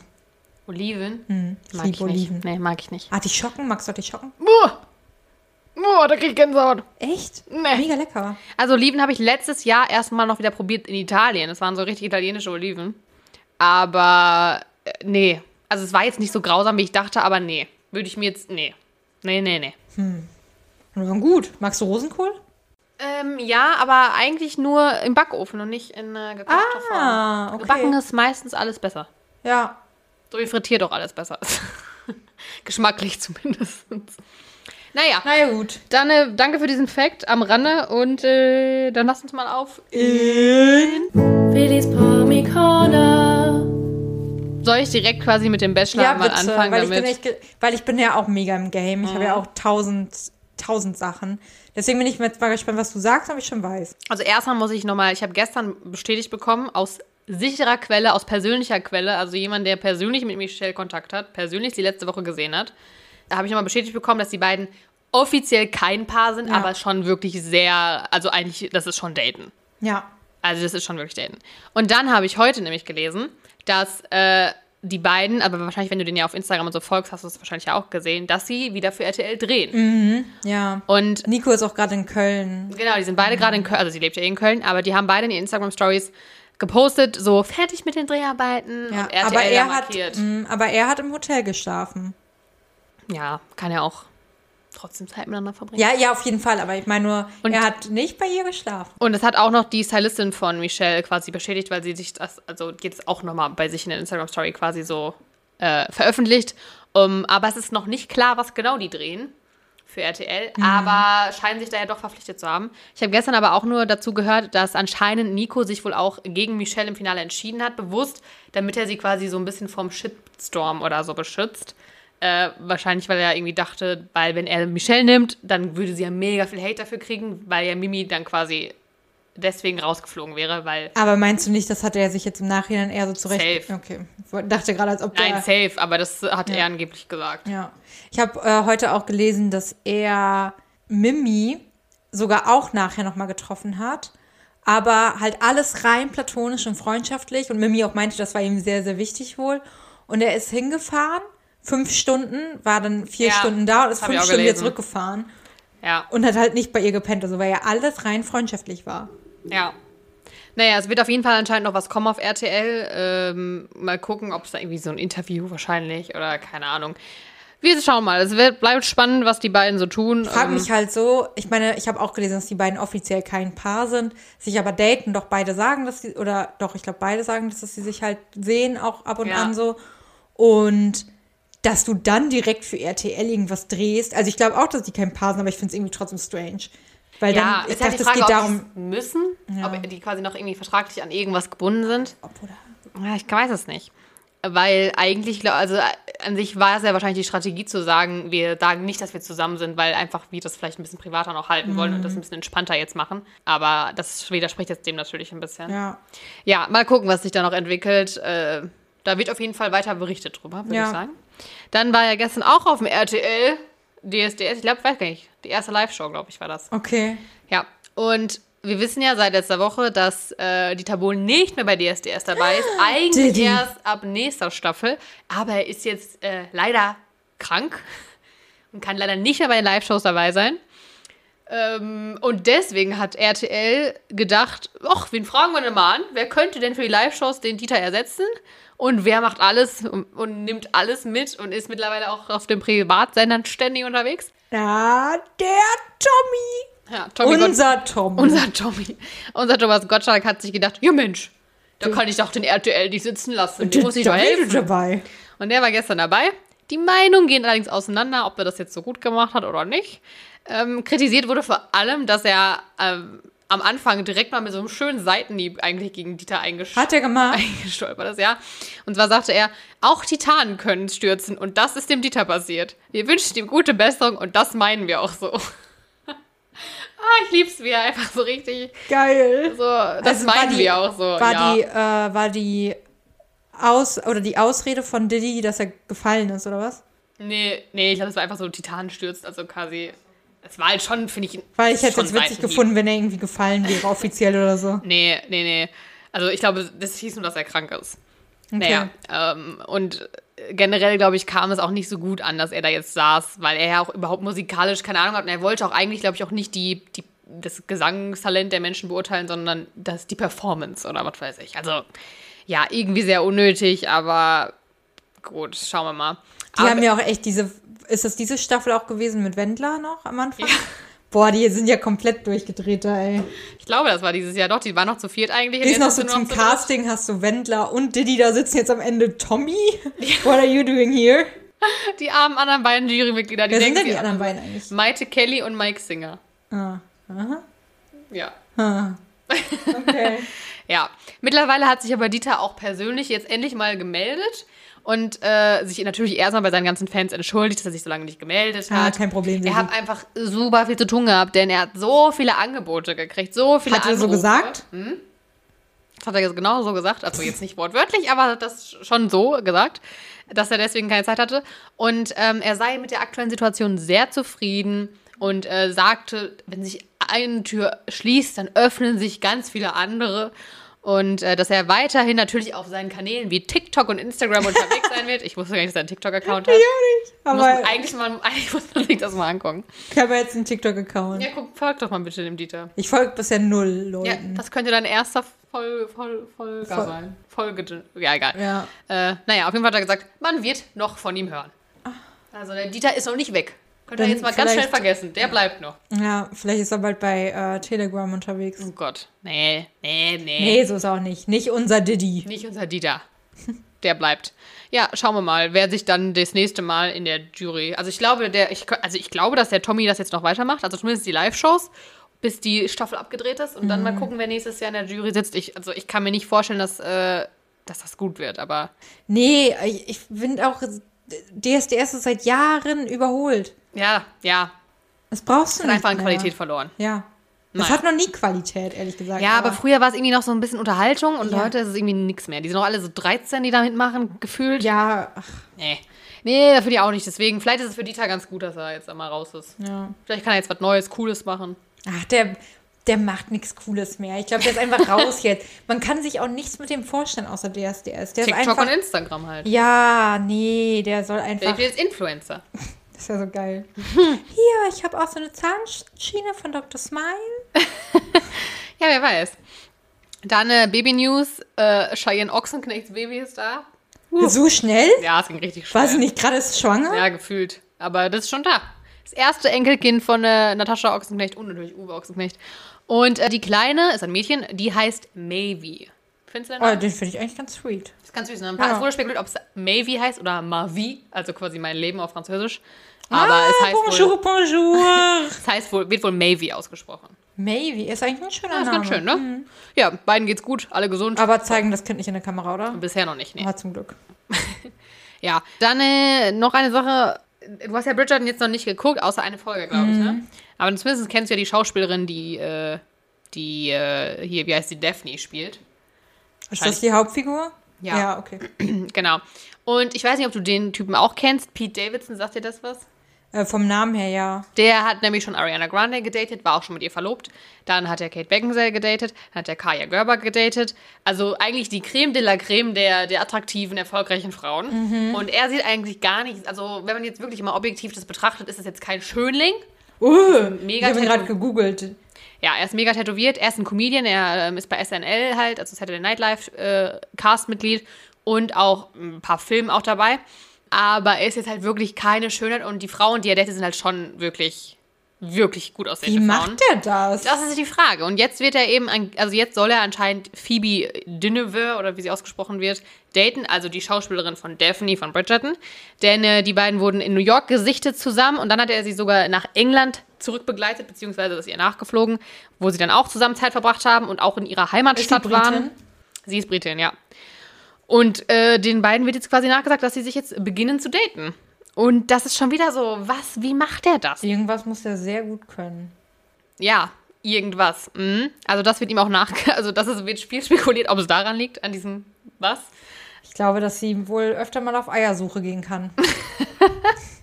Oliven? Hm, ich Mag ich nicht. Oliven. Nee, mag ich nicht. Artischocken, magst du Artischocken? Boah, Boah da krieg ich Gänsehaut. Echt? Nee. Mega lecker. Also Oliven habe ich letztes Jahr erstmal noch wieder probiert in Italien. Das waren so richtig italienische Oliven. Aber äh, nee. Also es war jetzt nicht so grausam, wie ich dachte, aber nee. Würde ich mir jetzt. Nee. Nee, nee, nee. Und die waren gut. Magst du Rosenkohl? Ähm, ja, aber eigentlich nur im Backofen und nicht in äh, gekochter Form. Ah, okay. Gebacken ist meistens alles besser. Ja, So wie frittiert auch alles besser ist. Geschmacklich zumindest. Naja, na ja, gut. dann äh, danke für diesen Fact am Rande und äh, dann lass uns mal auf. Willis Promi Corner. Soll ich direkt quasi mit dem Bachelor Ja, mal bitte, anfangen weil ich, damit? bin echt, weil ich bin ja auch mega im Game. Ich habe ja auch tausend, tausend Sachen. Deswegen bin ich jetzt mal gespannt, was du sagst, ob ich schon weiß. Also erstmal muss ich nochmal, ich habe gestern bestätigt bekommen, aus sicherer Quelle, aus persönlicher Quelle, also jemand, der persönlich mit Michelle Kontakt hat, persönlich sie letzte Woche gesehen hat, habe ich nochmal bestätigt bekommen, dass die beiden offiziell kein Paar sind, Ja. aber schon wirklich sehr, also eigentlich, das ist schon Daten. Ja. Also das ist schon wirklich Daten. Und dann habe ich heute nämlich gelesen, dass äh, die beiden, aber wahrscheinlich, wenn du den ja auf Instagram und so folgst, hast du es wahrscheinlich ja auch gesehen, dass sie wieder für RTL drehen. Ja. Und Nico ist auch gerade in Köln. Genau, die sind beide gerade in Köln, also sie lebt ja eh in Köln, aber die haben beide in ihren Instagram-Stories gepostet, so fertig mit den Dreharbeiten Ja, und RTL aber er, hat, markiert. mh, aber er hat im Hotel geschlafen. Ja, kann ja auch trotzdem Zeit miteinander verbringen. Ja, ja, auf jeden Fall. Aber ich meine nur, Und- er hat nicht bei ihr geschlafen. Und es hat auch noch die Stylistin von Michelle quasi bestätigt, weil sie sich das, also jetzt auch nochmal bei sich in der Instagram-Story quasi so äh, veröffentlicht. Um, aber es ist noch nicht klar, was genau die drehen für RTL, aber scheinen sich da ja doch verpflichtet zu haben. Ich habe gestern aber auch nur dazu gehört, dass anscheinend Nico sich wohl auch gegen Michelle im Finale entschieden hat, bewusst, damit er sie quasi so ein bisschen vom Shitstorm oder so beschützt. Äh, wahrscheinlich, weil er irgendwie dachte, weil wenn er Michelle nimmt, dann würde sie ja mega viel Hate dafür kriegen, weil ja Mimi dann quasi deswegen rausgeflogen wäre, weil. Aber meinst du nicht, das hat er sich jetzt im Nachhinein eher so zurecht... Safe. Okay. Ich dachte gerade, als ob der... Nein, safe, aber das hat er angeblich gesagt. Ja. Ich habe äh, heute auch gelesen, dass er Mimi sogar auch nachher nochmal getroffen hat. Aber halt alles rein platonisch und freundschaftlich. Und Mimi auch meinte, das war ihm sehr, sehr wichtig wohl. Und er ist hingefahren fünf Stunden, war dann vier Ja, Stunden da und ist fünf Stunden wieder zurückgefahren Ja, und hat halt nicht bei ihr gepennt, also weil ja alles rein freundschaftlich war. ja. Naja, es wird auf jeden Fall anscheinend noch was kommen auf RTL. Ähm, mal gucken, ob es da irgendwie so ein Interview wahrscheinlich oder keine Ahnung. Wir schauen mal. Es wird, bleibt spannend, was die beiden so tun. Ich frage Ähm, mich halt so, ich meine, ich habe auch gelesen, dass die beiden offiziell kein Paar sind, sich aber daten, doch beide sagen, dass sie, oder doch, ich glaube, beide sagen, dass sie sich halt sehen, auch ab und Ja. an so. Und dass du dann direkt für RTL irgendwas drehst. Also ich glaube auch, dass die kein Paar sind, aber ich finde es irgendwie trotzdem strange. Weil ja, dann, ich halt dachte, die es geht ob darum. müssen, ob die quasi noch irgendwie vertraglich an irgendwas gebunden sind. Ob oder? Ja, ich weiß es nicht. Weil eigentlich, also äh, an sich war es ja wahrscheinlich die Strategie zu sagen, wir sagen nicht, dass wir zusammen sind, weil einfach wir das vielleicht ein bisschen privater noch halten wollen und das ein bisschen entspannter jetzt machen. Aber das widerspricht jetzt dem natürlich ein bisschen. Ja, Ja. mal gucken, was sich da noch entwickelt. Äh, da wird auf jeden Fall weiter berichtet drüber, würde Ja. ich sagen. Dann war ja gestern auch auf dem RTL DSDS, ich glaube, weiß gar nicht, die erste Live-Show, glaube ich, war das. Okay. Ja, und wir wissen ja seit letzter Woche, dass äh, Dieter Bohlen nicht mehr bei DSDS dabei ist. Eigentlich Didi. erst ab nächster Staffel. Aber er ist jetzt äh, leider krank und kann leider nicht mehr bei den Live-Shows dabei sein. Ähm, und deswegen hat RTL gedacht, ach, wen fragen wir denn mal an? Wer könnte denn für die Live-Shows den Dieter ersetzen? Und wer macht alles und, und nimmt alles mit und ist mittlerweile auch auf den Privatsendern ständig unterwegs? Ja, der Tommy. Ja, Tommy Gott- Unser Tommy. Unser Tommy, unser Thomas Gottschalk hat sich gedacht, ja Mensch, da kann ich doch den RTL nicht sitzen lassen, dem muss ich doch helfen. dabei. Und der war gestern dabei. Die Meinungen gehen allerdings auseinander, ob er das jetzt so gut gemacht hat oder nicht. Ähm, kritisiert wurde vor allem, dass er ähm, am Anfang direkt mal mit so einem schönen Seitenhieb eigentlich gegen Dieter eingesch Hat er gemacht. eingestolpert ist, ja. Und zwar sagte er, auch Titanen können stürzen und das ist dem Dieter passiert. Wir wünschen ihm gute Besserung und das meinen wir auch so. ah, ich lieb's, wie er einfach so richtig Geil. so, das Also meinen die- wir auch so. War ja. die, äh, war die Aus oder die Ausrede von Diddy, dass er gefallen ist, oder was? Nee, nee, ich glaube, es war einfach so Titanen stürzt, also quasi. Es war halt schon, finde ich. Weil ich hätte es witzig gefunden, wenn er irgendwie gefallen wäre, offiziell oder so. Nee, nee, nee. Also ich glaube, das hieß nur, dass er krank ist. Naja, ähm, und generell, glaube ich, kam es auch nicht so gut an, dass er da jetzt saß, weil er ja auch überhaupt musikalisch keine Ahnung hat. Und er wollte auch eigentlich, glaube ich, auch nicht die, die, das Gesangstalent der Menschen beurteilen, sondern das, die Performance oder was weiß ich. Also, ja, irgendwie sehr unnötig, aber gut, schauen wir mal. Die aber, haben ja auch echt diese. Ist das diese Staffel auch gewesen mit Wendler noch am Anfang? Boah, die sind ja komplett durchgedreht da, ey. ich glaube, das war dieses Jahr doch. Die war noch zu viert eigentlich. Gehst jetzt noch ist so zum noch. Casting, hast du Wendler und Diddy da sitzen jetzt am Ende Tommy? What are you doing here? Die armen anderen beiden Jurymitglieder, die Wer sind denken, denn die anderen beiden eigentlich? Maite Kelly und Mike Singer. Ah, aha. Ja. Okay. Ja. Mittlerweile hat sich aber Dieter auch persönlich jetzt endlich mal gemeldet und äh, sich natürlich erstmal bei seinen ganzen Fans entschuldigt, dass er sich so lange nicht gemeldet Ah, hat. kein Problem, Er hat einfach super viel zu tun gehabt, denn er hat so viele Angebote gekriegt, so viele Hat er so Anrufe. gesagt? Das hat er jetzt genau so gesagt, also jetzt nicht wortwörtlich, aber hat das schon so gesagt, dass er deswegen keine Zeit hatte. Und ähm, er sei mit der aktuellen Situation sehr zufrieden und äh, sagte, wenn sich eine Tür schließt, dann öffnen sich ganz viele andere. Und äh, dass er weiterhin natürlich auf seinen Kanälen wie TikTok und Instagram unterwegs sein wird. Ich wusste gar nicht, dass er einen TikTok-Account hat. Muss Aber man, eigentlich, mal, eigentlich muss man sich das mal angucken. ich habe jetzt einen TikTok-Account. Ja, guck, folg doch mal bitte dem Dieter. Ich folge bisher null Ja, Leuten. das könnte dein erster Voll, voll, Folger Voll- sein. Folge, ja, egal. Ja. Äh, naja, auf jeden Fall hat er gesagt, man wird noch von ihm hören. Also der Dieter ist noch nicht weg. Ihr Dann jetzt mal ganz schnell vergessen. Der bleibt noch. ja, vielleicht ist er bald bei äh, Telegram unterwegs. Oh Gott. Nee, nee, nee. Nee, so ist auch nicht. Nicht unser Diddy. Nicht unser Dieter. Der bleibt. Ja, schauen wir mal, wer sich dann das nächste Mal in der Jury. Also ich glaube, der, ich, also ich glaube, dass der Tommy das jetzt noch weitermacht, also zumindest die Live-Shows, bis die Staffel abgedreht ist und dann mal gucken, wer nächstes Jahr in der Jury sitzt. Ich, also ich kann mir nicht vorstellen, dass, äh, dass das gut wird, aber Nee, ich, ich finde auch, DSDS ist seit Jahren überholt. ja, ja, Das brauchst du hat nicht einfach an mehr. Qualität verloren. Ja. Das hat noch nie Qualität, ehrlich gesagt. Ja, aber früher war es irgendwie noch so ein bisschen Unterhaltung und Ja. heute ist es irgendwie nichts mehr. Die sind auch alle so 13, die da mitmachen, gefühlt. Ja, ach, Nee. Nee, für die auch nicht. Deswegen, vielleicht ist es für Dieter ganz gut, dass er jetzt einmal raus ist. ja. Vielleicht kann er jetzt was Neues, Cooles machen. Ach, der, der macht nichts Cooles mehr. Ich glaube, der ist einfach raus jetzt. Man kann sich auch nichts mit dem vorstellen, außer DSDS. Der ist TikTok einfach. und Instagram halt. Ja, nee, der soll Der einfach. wird jetzt Influencer. Das ist ja so geil. Hier, ich habe auch so eine Zahnschiene von Dr. Smile. Ja, wer weiß. Dann äh, Baby News. Äh, Cheyenne Ochsenknechts Baby ist da. So schnell? Ja, es ging richtig schnell. War sie nicht gerade schwanger? Ja, gefühlt. Aber das ist schon da. Das erste Enkelkind von äh, Natascha Ochsenknecht und natürlich Uwe Ochsenknecht. Und äh, die Kleine ist ein Mädchen, die heißt Mavie. Findest du den Oh, Namen? den finde ich eigentlich ganz sweet. Das ist ganz süß. Ne? Ein paar, Ja. Wurde spekuliert, ob es Mavie heißt oder Mavi, also quasi mein Leben auf Französisch. Aber es heißt Ah, bonjour, wohl, bonjour. es heißt wohl, wird wohl Mavie ausgesprochen. Maybe ist eigentlich ein schöner Ja, ist Name. ganz schön, ne? Ja, beiden geht's gut, alle gesund. Aber zeigen das Kind nicht in der Kamera, oder? Bisher noch nicht, nee. Ah, zum Glück. Ja, dann äh, noch eine Sache. Du hast ja Bridgerton jetzt noch nicht geguckt, außer eine Folge, glaube ich, Mhm. ne? Aber zumindest kennst du ja die Schauspielerin, die, äh, die äh, hier, wie heißt die, Daphne spielt. Ist das die Hauptfigur? Ja. Ja, okay. Genau. Und ich weiß nicht, ob du den Typen auch kennst. Pete Davidson, sagt dir das was? Äh, vom Namen her, ja. Der hat nämlich schon Ariana Grande gedatet, war auch schon mit ihr verlobt. Dann hat er Kate Beckinsale gedatet, dann hat er Kaya Gerber gedatet. Also eigentlich die Creme de la Creme der, der attraktiven, erfolgreichen Frauen. Und er sieht eigentlich gar nicht, also wenn man jetzt wirklich mal objektiv das betrachtet, ist es jetzt kein Schönling. Uh, mega ich habe ihn gerade gegoogelt. Ja, er ist mega tätowiert, er ist ein Comedian, er ähm, ist bei SNL halt, also Saturday Night Live äh, Cast-Mitglied und auch ein paar Filme auch dabei. Aber er ist jetzt halt wirklich keine Schönheit und die Frauen, die er datet, sind halt schon wirklich, wirklich gut Wie aussehende Frauen. macht der das? Das ist die Frage. Und jetzt wird er eben, also jetzt soll er anscheinend Phoebe Dynevor oder wie sie ausgesprochen wird, daten, also die Schauspielerin von Daphne von Bridgerton. Denn äh, die beiden wurden in New York gesichtet zusammen und dann hat er sie sogar nach England zurückbegleitet, beziehungsweise ist ihr nachgeflogen, wo sie dann auch zusammen Zeit verbracht haben und auch in ihrer Heimatstadt sie Britin? waren. Sie ist Britin, ja. Und äh, den beiden wird jetzt quasi nachgesagt, dass sie sich jetzt beginnen zu daten. Und das ist schon wieder so, was, wie macht er das? Irgendwas muss der sehr gut können. Ja, irgendwas. Mhm. Also das wird ihm auch nach, also das ist, wird viel spekuliert, ob es daran liegt, an diesem was. Ich glaube, dass sie wohl öfter mal auf Eiersuche gehen kann.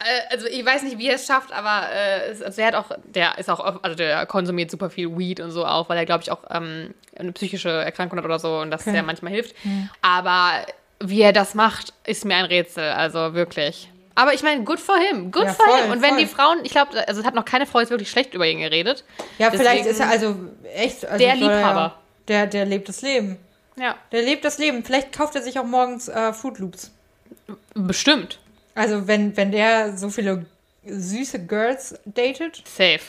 Äh, also ich weiß nicht, wie er es schafft, aber äh, es, also er hat auch, der ist auch, oft- also der konsumiert super viel Weed und so auch, weil er glaube ich auch ähm, eine psychische Erkrankung hat oder so und das Okay. ja manchmal hilft. Aber wie er das macht, ist mir ein Rätsel, also wirklich. Aber ich meine, good for him, good Ja, for voll, him. Und wenn voll. die Frauen, ich glaube, also es hat noch keine Frau jetzt wirklich schlecht über ihn geredet. Ja, vielleicht Deswegen- ist er also echt. Also Der er Liebhaber. Der, der lebt das Leben. Ja, Der lebt das Leben. Vielleicht kauft er sich auch morgens äh, Food Loops. bestimmt. Also, wenn, wenn der so viele süße Girls datet, Safe.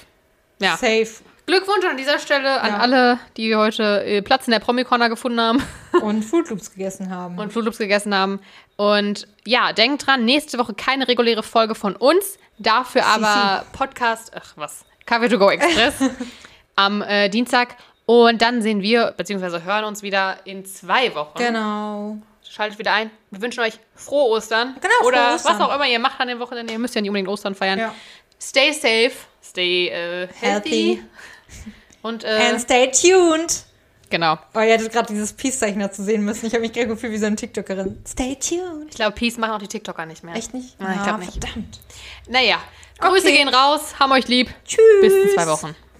Ja. safe. Glückwunsch an dieser Stelle an Ja. alle, die heute äh, Platz in der Promi-Corner gefunden haben Und Food Loops gegessen haben. und Flutloops gegessen haben. Und ja, denkt dran, nächste Woche keine reguläre Folge von uns, dafür aber Podcast, ach was, Kaffee to go Express am äh, Dienstag. Und dann sehen wir, beziehungsweise hören uns wieder in zwei Wochen. genau. Schaltet wieder ein. Wir wünschen euch frohe Ostern. Genau, frohe Oder Ostern. was auch immer ihr macht an den Wochenende. Ihr müsst ja nicht unbedingt Ostern feiern. Ja. Stay safe, stay äh, healthy. Healthy. Und äh, And stay tuned. genau. Oh, ihr hättet gerade dieses Peace-Zeichen dazu sehen müssen. Ich habe mich gerade gefühlt wie so eine TikTokerin. Stay tuned. Ich glaube, Peace machen auch die TikToker nicht mehr. Echt nicht? Nein, ich Ah, glaube nicht. Verdammt. Naja, Grüße Okay. gehen raus, haben euch lieb. Tschüss. Bis in zwei Wochen.